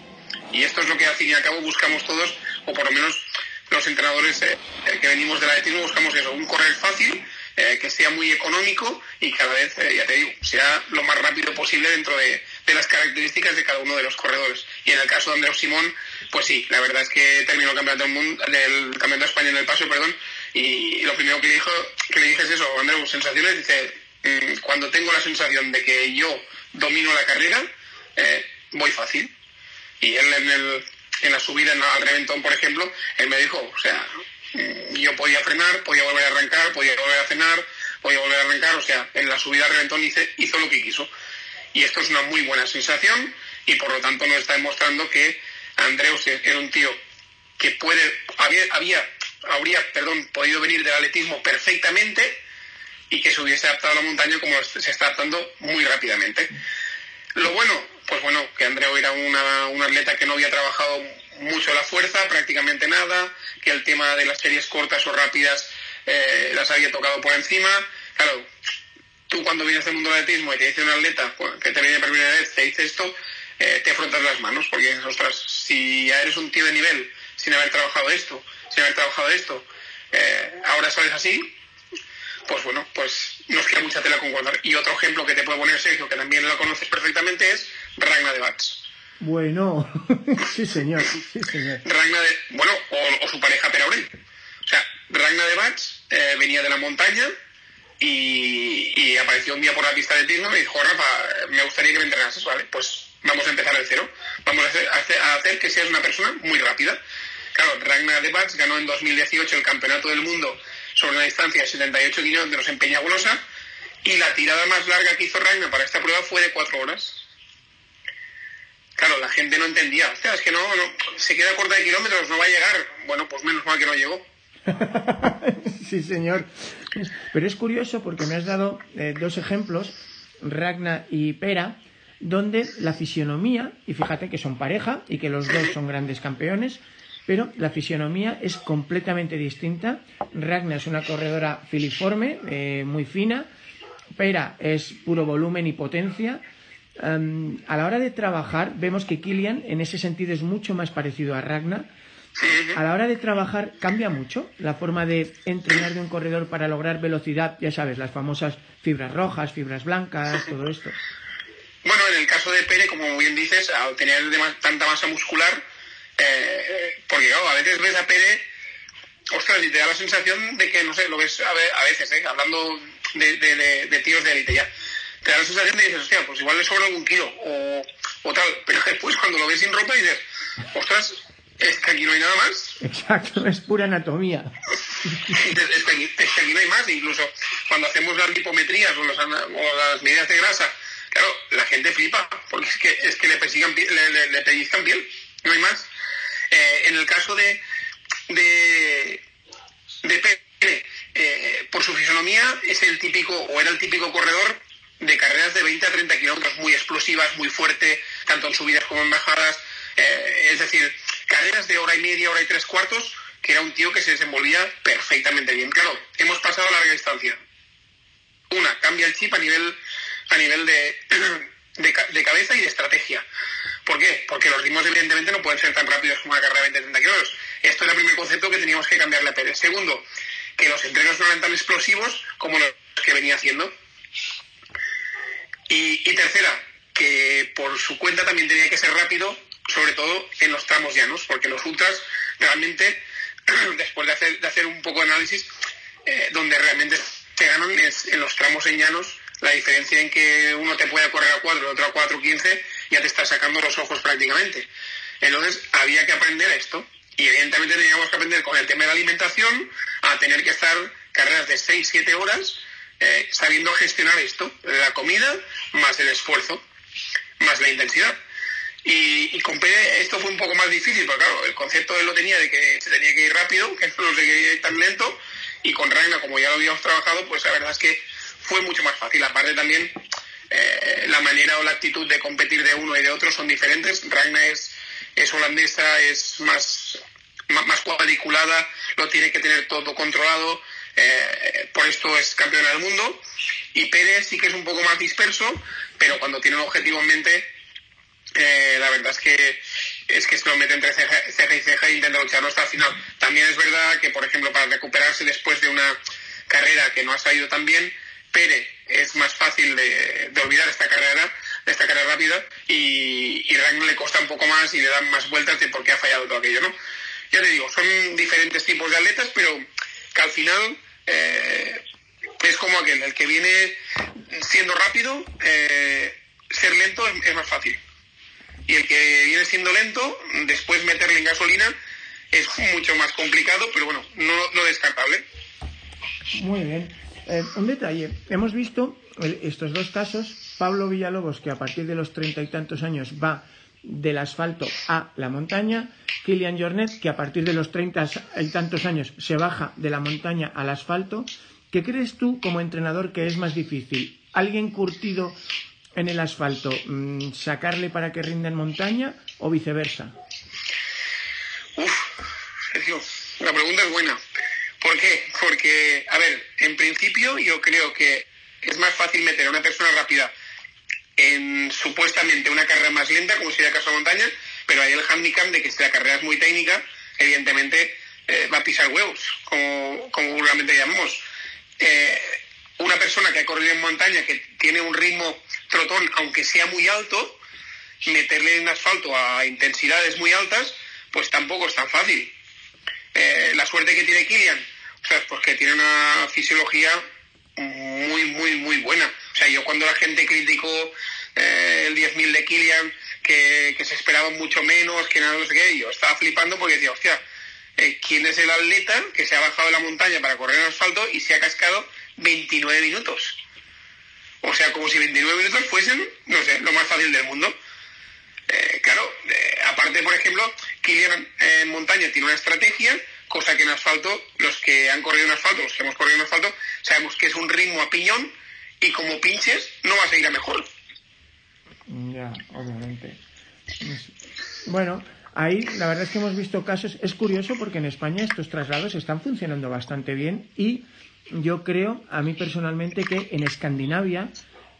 Y esto es lo que al fin y al cabo buscamos todos, o por lo menos los entrenadores eh, que venimos del atletismo buscamos eso, un correr fácil eh, que sea muy económico y cada vez, eh, ya te digo, sea lo más rápido posible dentro de, las características de cada uno de los corredores. Y en el caso de Andreu Simón, pues sí, la verdad es que terminó el campeonato del mundo, del campeonato de España en el paso, perdón, y, lo primero que, dijo, que le dije es eso, Andreu, sensaciones, dice, mm, cuando tengo la sensación de que yo domino la carrera, eh, voy fácil. Y él en, el, en la subida al reventón, por ejemplo, él me dijo, o sea, yo podía frenar, podía volver a arrancar, podía volver a cenar, podía volver a arrancar, o sea, en la subida reventón hizo lo que quiso. Y esto es una muy buena sensación y por lo tanto nos está demostrando que Andreus era un tío que puede, había, había habría, perdón, podido venir del atletismo perfectamente y que se hubiese adaptado a la montaña como se está adaptando muy rápidamente. Lo bueno, pues bueno, que Andreu era una, un atleta que no había trabajado mucho la fuerza, prácticamente nada, que el tema de las series cortas o rápidas eh, las había tocado por encima. Claro, tú cuando vienes del mundo del atletismo y te dice un atleta pues, que te viene por primera vez, te dice esto, eh, te afrontas las manos, porque, ostras, si ya eres un tío de nivel sin haber trabajado esto, sin haber trabajado esto, eh, ahora sales así, pues bueno, pues nos queda mucha tela con guardar. Y otro ejemplo que te puedo poner, Sergio, que también lo conoces perfectamente, es Ragna de Bats.
Bueno, sí señor, sí señor.
Ragna de, bueno, o, su pareja Peraurel. O sea, Ragna de Bats eh, venía de la montaña y, apareció un día por la pista de tiro y dijo, Rafa, me gustaría que me entrenases, ¿vale? Pues vamos a empezar de cero. Vamos a hacer, a hacer que seas una persona muy rápida. Claro, Ragna de Bats ganó en 2018 el campeonato del mundo sobre una distancia de 78 kilómetros en Peñagolosa y la tirada más larga que hizo Ragna para esta prueba fue de 4 horas. Claro, la gente no entendía. Hostia, es que no, se queda corta de kilómetros, no va a llegar. Bueno, pues menos mal que no llegó.
sí, señor. Pero es curioso porque me has dado eh, dos ejemplos, Ragna y Pera, donde la fisionomía, y fíjate que son pareja y que los dos son grandes campeones, pero la fisionomía es completamente distinta. Ragna es una corredora filiforme, eh, muy fina, Pera es puro volumen y potencia. Em, a la hora de trabajar, vemos que Kilian en ese sentido es mucho más parecido a Ragna. A la hora de trabajar, cambia mucho la forma de entrenar de un corredor para lograr velocidad, ya sabes, las famosas fibras rojas, fibras blancas, todo esto.
Bueno, en el caso de Pere, como bien dices, al tener tanta masa muscular, eh, porque claro, a veces ves a Pere, ostras, y te da la sensación de que, no sé, lo ves a, veces, eh, hablando de, de, tíos de élite ya, te da la sensación de dices, hostia, pues igual le sobra algún kilo o, o tal, pero después cuando lo ves sin ropa dices, ostras, es que aquí no hay nada más.
Exacto, es pura anatomía.
es, que aquí, no hay más, incluso cuando hacemos las lipometrías o, las medidas de grasa, claro, la gente flipa, porque es que, es que le, le, le, pellizcan piel, no hay más. Eh, en el caso de, de, de eh, por su fisonomía, es el típico, o era el típico corredor de carreras de 20 a 30 kilómetros, muy explosivas, muy fuerte, tanto en subidas como en bajadas. Eh, es decir, carreras de hora y media, hora y tres cuartos, que era un tío que se desenvolvía perfectamente bien. Claro, hemos pasado a larga distancia. Una, cambia el chip a nivel, a nivel de, de, cabeza y de estrategia. ¿Por qué? Porque los ritmos evidentemente no pueden ser tan rápidos como una carrera de 20-30 kilómetros. Esto era el primer concepto que teníamos que cambiarle a Pérez. Segundo, que los entrenos no eran tan explosivos como los que venía haciendo. Y, y tercera, que por su cuenta también tenía que ser rápido sobre todo en los tramos llanos, porque los ultras realmente, después de hacer, de hacer un poco de análisis, eh, donde realmente se ganan es en los tramos en llanos, la diferencia en que uno te puede correr a 4 y otro a 4.15 ya te está sacando los ojos prácticamente. Entonces había que aprender esto y evidentemente teníamos que aprender con el tema de la alimentación a tener que estar carreras de 6-7 horas eh, sabiendo gestionar esto, la comida más el esfuerzo, más la intensidad. Y, con Pérez esto fue un poco más difícil, porque claro, el concepto él lo tenía de que se tenía que ir rápido, que no se quería ir tan lento, y con Ragna, como ya lo habíamos trabajado, pues la verdad es que fue mucho más fácil. Aparte también, eh, la manera o la actitud de competir de uno y de otro son diferentes. Ragna es, es holandesa, es más, más, cuadriculada, lo tiene que tener todo controlado, eh, por esto es campeona del mundo. Y Pérez sí que es un poco más disperso, pero cuando tiene un objetivo en mente, eh, la verdad es que es que se lo mete entre ceja, y ceja e intenta lucharlo hasta el final. También es verdad que, por ejemplo, para recuperarse después de una carrera que no ha salido tan bien, Pere es más fácil de, olvidar esta carrera, esta carrera rápida, y, y le cuesta un poco más y le dan más vueltas de por qué ha fallado todo aquello, ¿no? Ya te digo, son diferentes tipos de atletas, pero que al final eh, es como aquel, el que viene siendo rápido, eh, ser lento es más fácil y el que viene siendo lento, después meterle en gasolina es mucho más complicado, pero bueno, no, descartable.
Muy bien. Eh, un detalle, hemos visto estos dos casos, Pablo Villalobos, que a partir de los treinta y tantos años va del asfalto a la montaña, Kilian Jornet, que a partir de los treinta y tantos años se baja de la montaña al asfalto. ¿Qué crees tú como entrenador que es más difícil? ¿Alguien curtido en el asfalto, mm, sacarle para que rinda en montaña o viceversa?
Uf, Sergio, la pregunta es buena. ¿Por qué? Porque, a ver, en principio yo creo que es más fácil meter a una persona rápida en supuestamente una carrera más lenta, como sería caso de montaña, pero hay el handicap de que si la carrera es muy técnica, evidentemente eh, va a pisar huevos, como, como vulgarmente llamamos. Eh, una persona que ha corrido en montaña, que tiene un ritmo trotón, aunque sea muy alto, meterle en asfalto a intensidades muy altas, pues tampoco es tan fácil. Eh, la suerte que tiene Kilian, o sea, pues que tiene una fisiología muy, muy, muy buena. O sea, yo cuando la gente criticó eh, el 10.000 de Kilian, que, se esperaba mucho menos, que nada, no sé qué, yo estaba flipando porque decía, hostia, eh, ¿quién es el atleta que se ha bajado de la montaña para correr en asfalto y se ha cascado 29 minutos? O sea, como si 29 minutos fuesen, no sé, lo más fácil del mundo. Eh, claro, aparte, por ejemplo, Kilian en montaña tiene una estrategia, cosa que en asfalto, los que han corrido en asfalto, los que hemos corrido en asfalto, sabemos que es un ritmo a piñón y como pinches no vas a ir mejor.
Ya, obviamente. Bueno, ahí la verdad es que hemos visto casos, es curioso porque en España estos traslados están funcionando bastante bien y yo creo, a mí personalmente, que en Escandinavia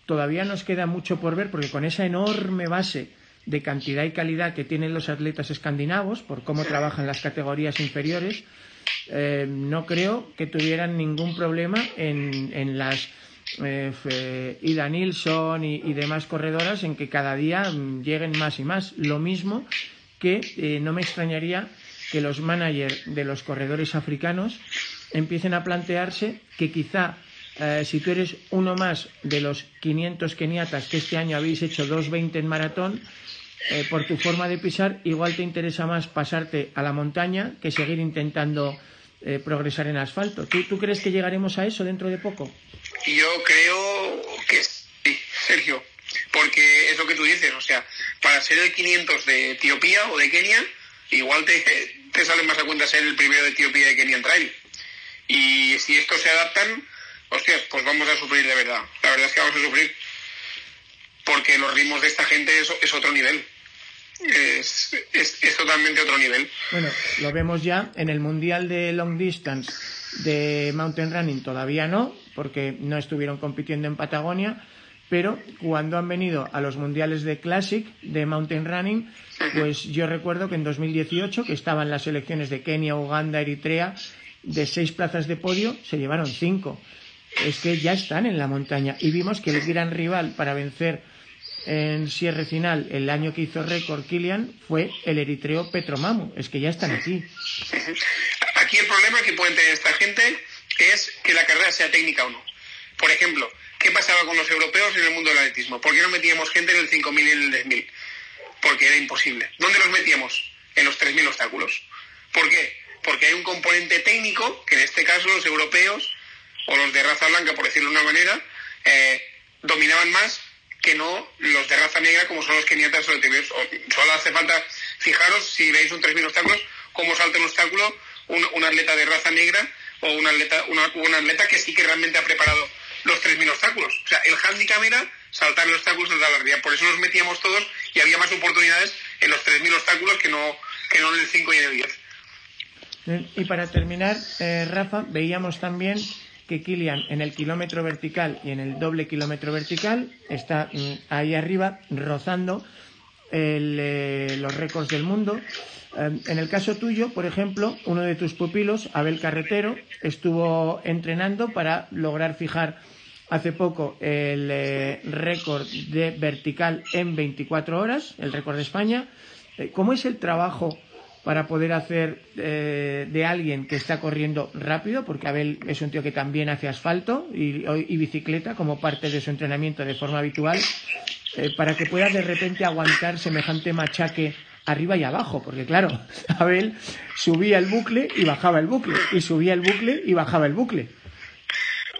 todavía nos queda mucho por ver porque con esa enorme base de cantidad y calidad que tienen los atletas escandinavos por cómo trabajan las categorías inferiores, eh, no creo que tuvieran ningún problema en, en las eh, Ida Nilsson y, demás corredoras en que cada día mm, lleguen más y más. Lo mismo que eh, no me extrañaría que los managers de los corredores africanos empiecen a plantearse que quizá eh, si tú eres uno más de los 500 keniatas que este año habéis hecho 2.20 en maratón, por tu forma de pisar, igual te interesa más pasarte a la montaña que seguir intentando progresar en asfalto. ¿Tú, ¿Tú crees que llegaremos a eso dentro de poco?
Yo creo que sí, Sergio, porque es lo que tú dices, o sea, para ser el 500 de Etiopía o de Kenia, igual te, te sale más a cuenta ser el primero de Etiopía de Kenia en trail. Y si estos se adaptan, hostias, pues vamos a sufrir de verdad. La verdad es que vamos a sufrir porque los ritmos de esta gente es, es otro nivel. Es, es, es, totalmente otro nivel.
Bueno, lo vemos ya en el Mundial de Long Distance de Mountain Running, todavía no, porque no estuvieron compitiendo en Patagonia, pero cuando han venido a los mundiales de Classic de Mountain Running, pues yo recuerdo que en 2018, que estaban las selecciones de Kenia, Uganda, Eritrea, de seis plazas de podio, se llevaron cinco. Es que ya están en la montaña. Y vimos que el gran rival para vencer en cierre final el año que hizo récord Kilian fue el eritreo Petromamu. Es que ya están aquí.
Aquí el problema que pueden tener esta gente es que la carrera sea técnica o no. Por ejemplo, ¿qué pasaba con los europeos en el mundo del atletismo? ¿Por qué no metíamos gente en el 5.000 y en el 10.000? Porque era imposible. ¿Dónde los metíamos? En los 3.000 obstáculos. ¿Por qué? Porque hay un componente técnico que en este caso los europeos o los de raza blanca, por decirlo de una manera, eh, dominaban más que no los de raza negra como son los keniatas o Solo hace falta fijaros si veis un 3.000 obstáculos, cómo salta un obstáculo un atleta de raza negra o un atleta, una, atleta que sí que realmente ha preparado los 3.000 obstáculos. O sea, el handicap era saltar los obstáculos de la larga. Por eso nos metíamos todos y había más oportunidades en los 3.000 obstáculos que no, que no en el 5 y en el 10.
Eh, y para terminar, eh, Rafa, veíamos también que Kilian en el kilómetro vertical y en el doble kilómetro vertical está mm, ahí arriba rozando eh, los récords del mundo. Em, en el caso tuyo, por ejemplo, uno de tus pupilos, Abel Carretero, estuvo entrenando para lograr fijar hace poco el eh, récord de vertical en 24 horas, el récord de España. Eh, ¿Cómo es el trabajo para poder hacer eh, de alguien que está corriendo rápido? Porque Abel es un tío que también hace asfalto y, bicicleta como parte de su entrenamiento de forma habitual, para que pueda de repente aguantar semejante machaque arriba y abajo, porque claro, Abel subía el bucle y bajaba el bucle, y subía el bucle y bajaba el bucle.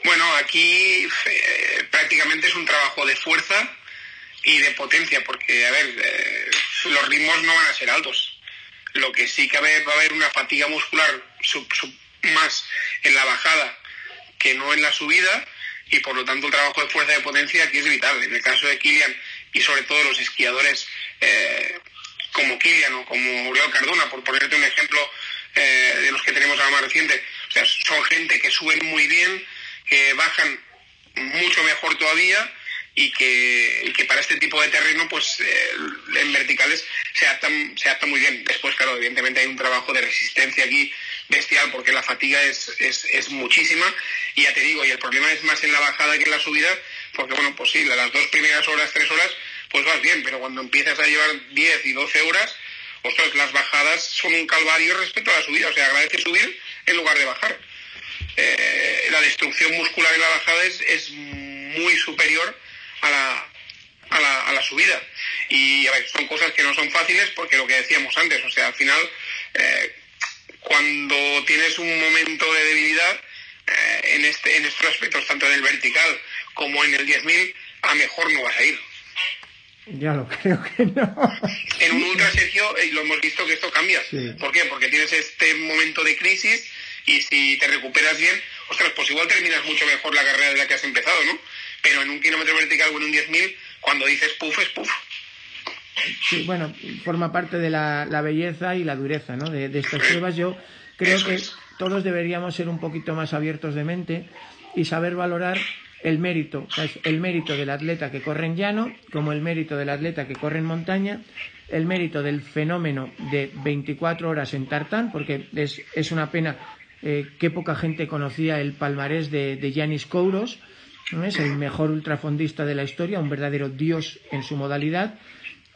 Bueno, aquí eh, prácticamente es un trabajo de fuerza y de potencia, porque, a ver, eh, los ritmos no van a ser altos. Lo que sí que va a haber una fatiga muscular más en la bajada que no en la subida, y por lo tanto el trabajo de fuerza de potencia aquí es vital. En el caso de Kilian y sobre todo los esquiadores eh, como Kilian o como Uriel Cardona, por ponerte un ejemplo eh, de los que tenemos ahora más reciente. O sea, son gente que suben muy bien, que bajan mucho mejor todavía y que, que para este tipo de terreno, pues eh, en verticales se adaptan, se adaptan muy bien. Después, claro, evidentemente hay un trabajo de resistencia aquí bestial porque la fatiga es, es, es muchísima y ya te digo, y el problema es más en la bajada que en la subida, porque bueno, pues sí, las dos primeras horas, tres horas, pues vas bien, pero cuando empiezas a llevar 10 y 12 horas, ostras, las bajadas son un calvario respecto a la subida, o sea, agradece subir en lugar de bajar. Eh, la destrucción muscular en la bajada es, es muy superior a la, a la, a la subida. Y a ver, son cosas que no son fáciles porque lo que decíamos antes, o sea, al final, eh, cuando tienes un momento de debilidad, eh, en, este, en estos aspectos, tanto en el vertical como en el 10.000, a mejor no vas a ir.
Ya lo creo que no.
En un ultra Sergio eh, lo hemos visto que esto cambia. ¿Por qué? Porque tienes este momento de crisis y si te recuperas bien, ostras, pues igual terminas mucho mejor la carrera de la que has empezado, ¿no? Pero en un kilómetro vertical o en un 10.000, cuando dices puff, es puff.
Sí, bueno, forma parte de la, belleza y la dureza, ¿no? De, estas pruebas. Yo creo que todos deberíamos ser un poquito más abiertos de mente y saber valorar el mérito, el mérito del atleta que corre en llano, como el mérito del atleta que corre en montaña, el mérito del fenómeno de 24 horas en tartán, porque es, una pena eh, que poca gente conocía el palmarés de, de Yanis Kouros, ¿no? es el mejor ultrafondista de la historia, un verdadero dios en su modalidad,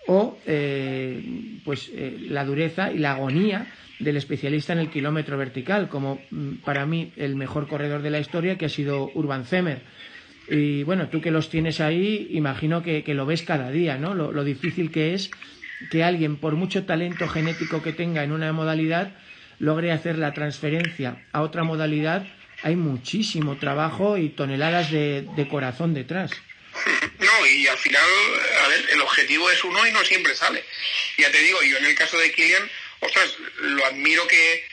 o eh, pues eh, la dureza y la agonía del especialista en el kilómetro vertical, como mm, para mí el mejor corredor de la historia que ha sido Urban Zemer. Y bueno, tú que los tienes ahí, imagino que, lo ves cada día, ¿no? Lo, difícil que es que alguien, por mucho talento genético que tenga en una modalidad, logre hacer la transferencia a otra modalidad. Hay muchísimo trabajo y toneladas de corazón detrás.
No, y al final, a ver, el objetivo es uno y no siempre sale. Ya te digo, yo en el caso de Kilian, ostras, lo admiro que,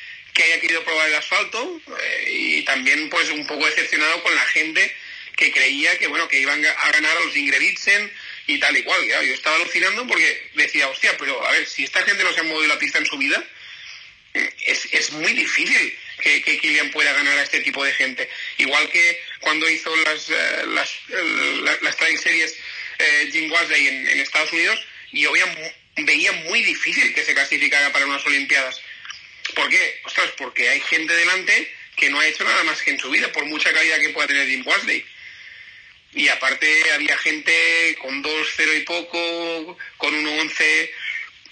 haya querido probar el asfalto eh, y también pues un poco decepcionado con la gente que creía que bueno que iban a ganar a los Ingrebitsen y tal y cual. yo estaba alucinando porque decía, hostia, pero a ver, si esta gente no se ha movido la pista en su vida, es, es muy difícil que, que Kilian pueda ganar a este tipo de gente. Igual que cuando hizo las, eh, las, eh, las, series eh, Jim Wesley en, Estados Unidos, yo veía, veía muy difícil que se clasificara para unas Olimpiadas. ¿Por qué? Ostras, porque hay gente delante que no ha hecho nada más que en su vida, por mucha calidad que pueda tener Jim Wesley. Y aparte había gente con 2-0 y poco, con 1-11,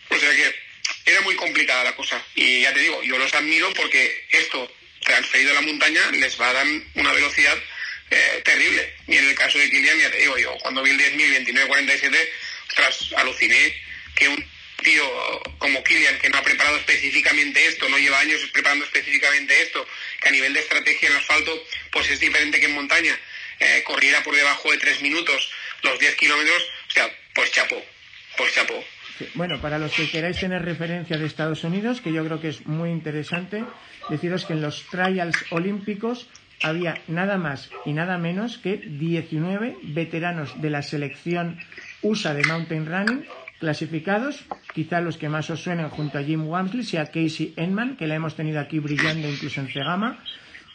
o sea que era muy complicada la cosa. Y ya te digo, yo los admiro porque esto, transferido a la montaña, les va a dar una velocidad eh, terrible. Y en el caso de Kilian, ya te digo, yo cuando vi el 10.000, 29.47, ostras, aluciné que un tío como Kilian, que no ha preparado específicamente esto, no lleva años preparando específicamente esto, que a nivel de estrategia en asfalto, pues es diferente que en montaña, eh, corriera por debajo de tres minutos los 10 kilómetros, o sea, pues chapó, pues chapó.
Bueno, para los que queráis tener referencia de Estados Unidos, que yo creo que es muy interesante, deciros que en los trials olímpicos había nada más y nada menos que 19 veteranos de la selección USA de Mountain Running clasificados, quizá los que más os suenen junto a Jim Wamsley, sea Casey Enman, que la hemos tenido aquí brillando incluso en Cegama,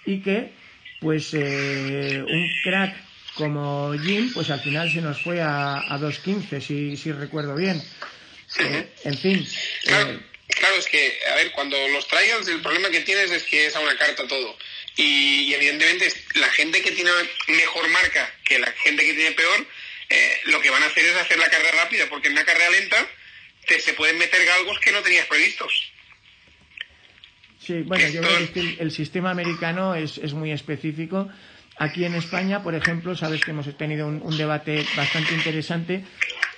y que, pues, eh, un crack como Jim, pues al final se nos fue a, a 2.15, si, si recuerdo bien. Eh, en fin.
Claro, claro, es que, a ver, cuando los trials, el problema que tienes es que es a una carta todo. Y, evidentemente la gente que tiene mejor marca que la gente que tiene peor, eh, lo que van a hacer es hacer la carrera rápida, porque en una carrera lenta te, se pueden meter galgos que no tenías previstos.
Sí, bueno, yo creo que el, sistema americano es, es, muy específico. Aquí en España, por ejemplo, sabes que hemos tenido un, debate bastante interesante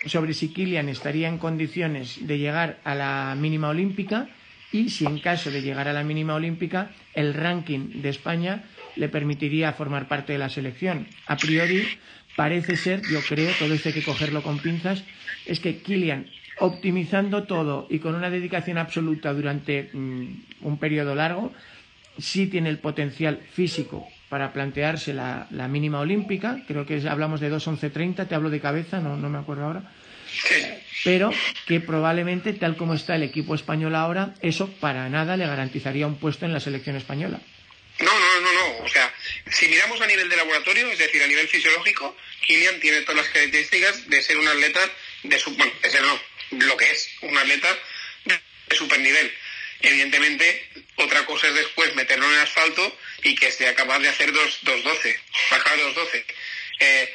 sobre si Kilian estaría en condiciones de llegar a la mínima olímpica y si en caso de llegar a la mínima olímpica el ranking de España le permitiría formar parte de la selección. A priori parece ser, yo creo, todo esto hay que cogerlo con pinzas, es que Kilian, optimizando todo y con una dedicación absoluta durante mm, un periodo largo, sí tiene el potencial físico para plantearse la, mínima olímpica, creo que hablamos de 2.11.30, te hablo de cabeza, no, no me acuerdo ahora, pero que probablemente, tal como está el equipo español ahora, eso para nada le garantizaría un puesto en la selección española.
No, no, no, no. O sea, si miramos a nivel de laboratorio, es decir, a nivel fisiológico, Kilian tiene todas las características de ser un atleta de su, bueno, de ser no, lo que es, un atleta de super nivel. Evidentemente, otra cosa es después meterlo en el asfalto y que sea capaz de hacer 2.12, bajar 2.12. Eh,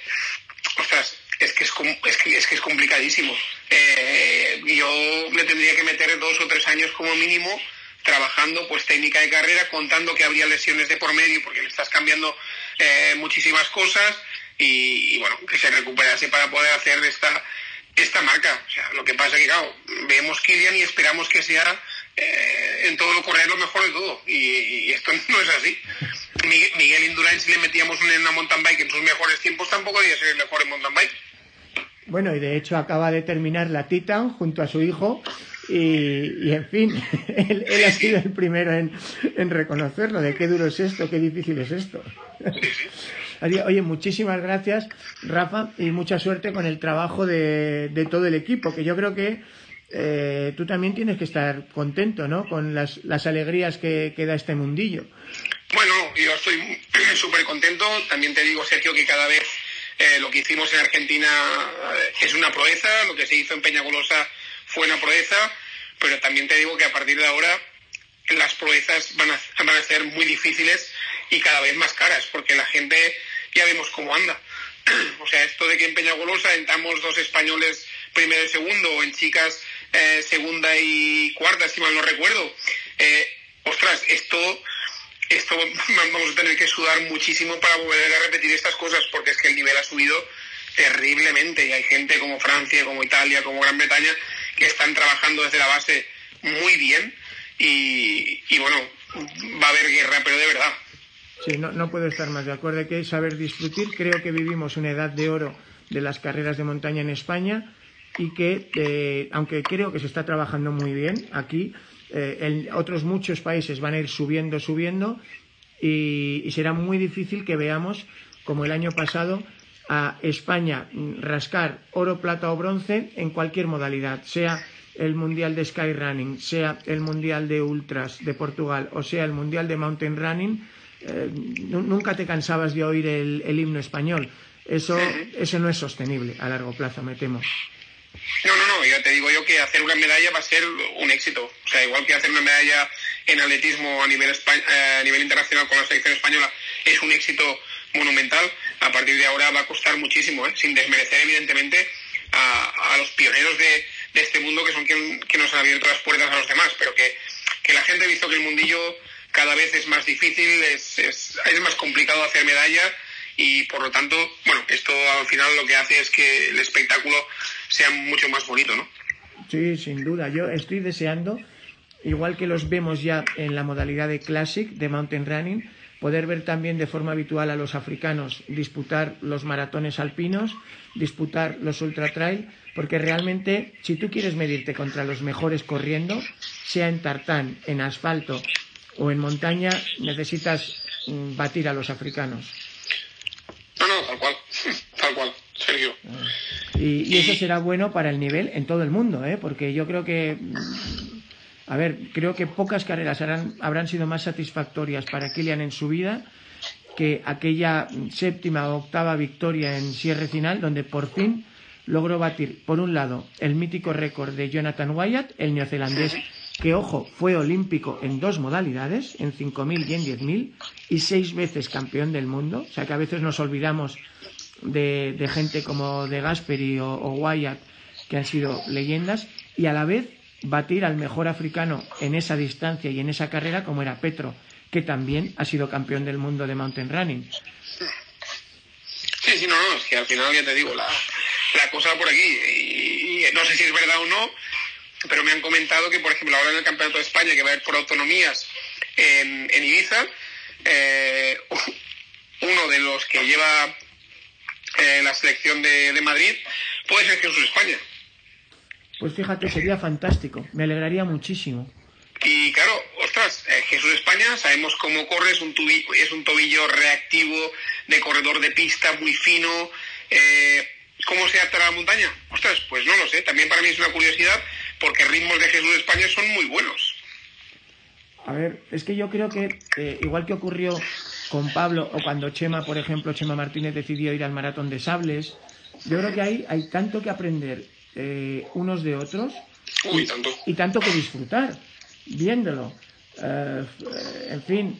ostras, es que es, es, que, es, que es complicadísimo. Eh, yo le tendría que meter dos o tres años como mínimo trabajando pues técnica de carrera, contando que habría lesiones de por medio porque le estás cambiando eh, muchísimas cosas y, bueno, que se recuperase para poder hacer esta, esta marca. O sea, lo que pasa es que, claro, vemos Kilian y esperamos que sea eh, en todo lo correr lo mejor de todo. Y, esto no es así. Miguel, Indurain, si le metíamos en una mountain bike en sus mejores tiempos, tampoco debía ser el mejor en mountain bike.
Bueno, y de hecho acaba de terminar la Titan junto a su hijo y, en fin, él, ha sido el primero en, en, reconocerlo, de qué duro es esto, qué difícil es esto. Oye, muchísimas gracias, Rafa, y mucha suerte con el trabajo de, de todo el equipo, que yo creo que eh, tú también tienes que estar contento, ¿no? Con las, las alegrías que, que da este mundillo.
Bueno, yo estoy súper contento. También te digo, Sergio, que cada vez eh, lo que hicimos en Argentina eh, es una proeza, lo que se hizo en Peñagolosa fue una proeza, pero también te digo que a partir de ahora las proezas van a, van a ser muy difíciles y cada vez más caras, porque la gente ya vemos cómo anda. O sea, esto de que en Peñagolosa entramos dos españoles primero y segundo, o en chicas eh, segunda y cuarta, si mal no recuerdo. Eh, ostras, esto, esto vamos a tener que sudar muchísimo para volver a repetir estas cosas, porque es que el nivel ha subido terriblemente y hay gente como Francia, como Italia, como Gran Bretaña que están trabajando desde la base muy bien y, y bueno, va a haber guerra, pero de verdad.
Sí, no, no puedo estar más de acuerdo. Que saber disfrutar. Creo que vivimos una edad de oro de las carreras de montaña en España y que, eh, aunque creo que se está trabajando muy bien aquí, eh, en otros muchos países van a ir subiendo, subiendo y, será muy difícil que veamos, como el año pasado, a España rascar oro, plata o bronce en cualquier modalidad, sea el Mundial de Skyrunning, sea el Mundial de Ultras de Portugal o sea el Mundial de Mountain Running eh, nunca te cansabas de oír el, himno español. Eso, eso no es sostenible a largo plazo, me temo.
No, no, no, ya te digo yo que hacer una medalla va a ser un éxito. O sea, igual que hacer una medalla en atletismo a nivel, eh, a nivel internacional con la selección española es un éxito monumental, a partir de ahora va a costar muchísimo, ¿eh? sin desmerecer evidentemente a, los pioneros de, este mundo que son quien, que nos han abierto las puertas a los demás, pero que, que la gente ha visto que el mundillo cada vez es más difícil, es, es, más complicado hacer medalla y por lo tanto, bueno, esto al final lo que hace es que el espectáculo sea mucho más bonito, ¿no?
Sí, sin duda. Yo estoy deseando, igual que los vemos ya en la modalidad de Classic, de Mountain Running, poder ver también de forma habitual a los africanos disputar los maratones alpinos, disputar los ultra trail, porque realmente si tú quieres medirte contra los mejores corriendo, sea en tartán, en asfalto o en montaña necesitas mm, batir a los africanos.
No, no, tal cual, tal cual, Sergio.
Y, eso será bueno para el nivel en todo el mundo, ¿eh? porque yo creo que, a ver, creo que pocas carreras habrán sido más satisfactorias para Kilian en su vida que aquella séptima o octava victoria en cierre final, donde por fin logró batir, por un lado, el mítico récord de Jonathan Wyatt, el neozelandés que, ojo, fue olímpico en dos modalidades, en 5.000 y en 10.000, y seis veces campeón del mundo. O sea que a veces nos olvidamos de, gente como de Gasperi o, Wyatt, que han sido leyendas, y a la vez batir al mejor africano en esa distancia y en esa carrera, como era Petro, que también ha sido campeón del mundo de mountain running.
Sí, sí, no, no, es que al final ya te digo, la, la cosa por aquí, y no sé si es verdad o no, pero me han comentado que, por ejemplo, ahora en el Campeonato de España, que va a haber por autonomías en, Ibiza, eh, uno de los que lleva eh, la selección de, Madrid puede ser Jesús España.
Pues fíjate, sería fantástico, me alegraría muchísimo.
Y claro, ostras, eh, Jesús España, sabemos cómo corre, es un, tubillo, es un tobillo reactivo, de corredor de pista, muy fino. ¿Cómo se adapta a la montaña? Ostras, pues no lo sé, también para mí es una curiosidad, porque ritmos de Jesús España son muy buenos.
A ver, es que yo creo que eh, igual que ocurrió con Pablo o cuando Chema, por ejemplo, Chema Martínez decidió ir al maratón de sables, yo creo que hay, hay tanto que aprender eh, unos de otros
Uy, y, tanto.
y tanto que disfrutar viéndolo. Eh, en fin,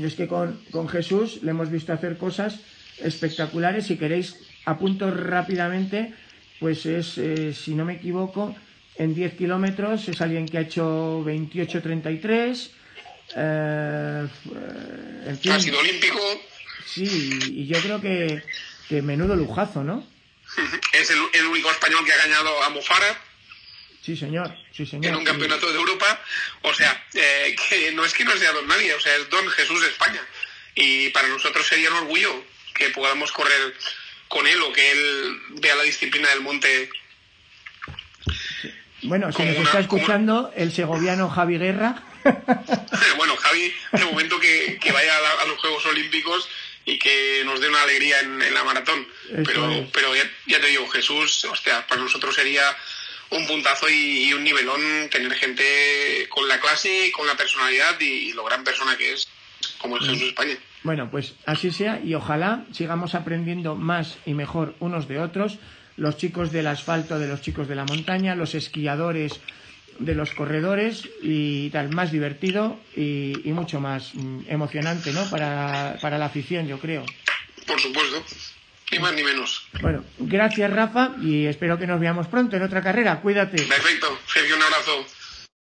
es que con, con Jesús le hemos visto hacer cosas espectaculares. Si queréis, apunto rápidamente, pues es, eh, si no me equivoco, en 10 kilómetros es alguien que ha hecho 28-33. Eh, en fin,
Ha sido olímpico,
sí, y yo creo que, que menudo lujazo, ¿no?
es el, el único español que ha ganado a Mofara
Sí, señor, sí, señor.
en un campeonato de Europa. O sea, eh, que no es que no sea don nadie, o sea, es don Jesús de España. Y para nosotros sería un orgullo que podamos correr con él o que él vea la disciplina del monte.
Bueno, si nos
una-
está
como-
escuchando el segoviano Javi Guerra,
bueno, Javi, de momento que, que vaya a, la- a los Juegos Olímpicos y que nos dé una alegría en, en la maratón.
Eso
Pero,
es.
pero ya, ya te digo, Jesús, hostia, para nosotros sería un puntazo y, y un nivelón tener gente con la clase, con la personalidad y, lo gran persona que es, como es Jesús España.
Bueno, pues así sea y ojalá sigamos aprendiendo más y mejor unos de otros, los chicos del asfalto de los chicos de la montaña, los esquiadores de los corredores y tal, más divertido y, y mucho más mm, emocionante, ¿no? Para, para la afición, yo creo.
Por supuesto, ni más ni menos.
Bueno, gracias Rafa y espero que nos veamos pronto en otra carrera. Cuídate.
Perfecto, Sergio, un abrazo.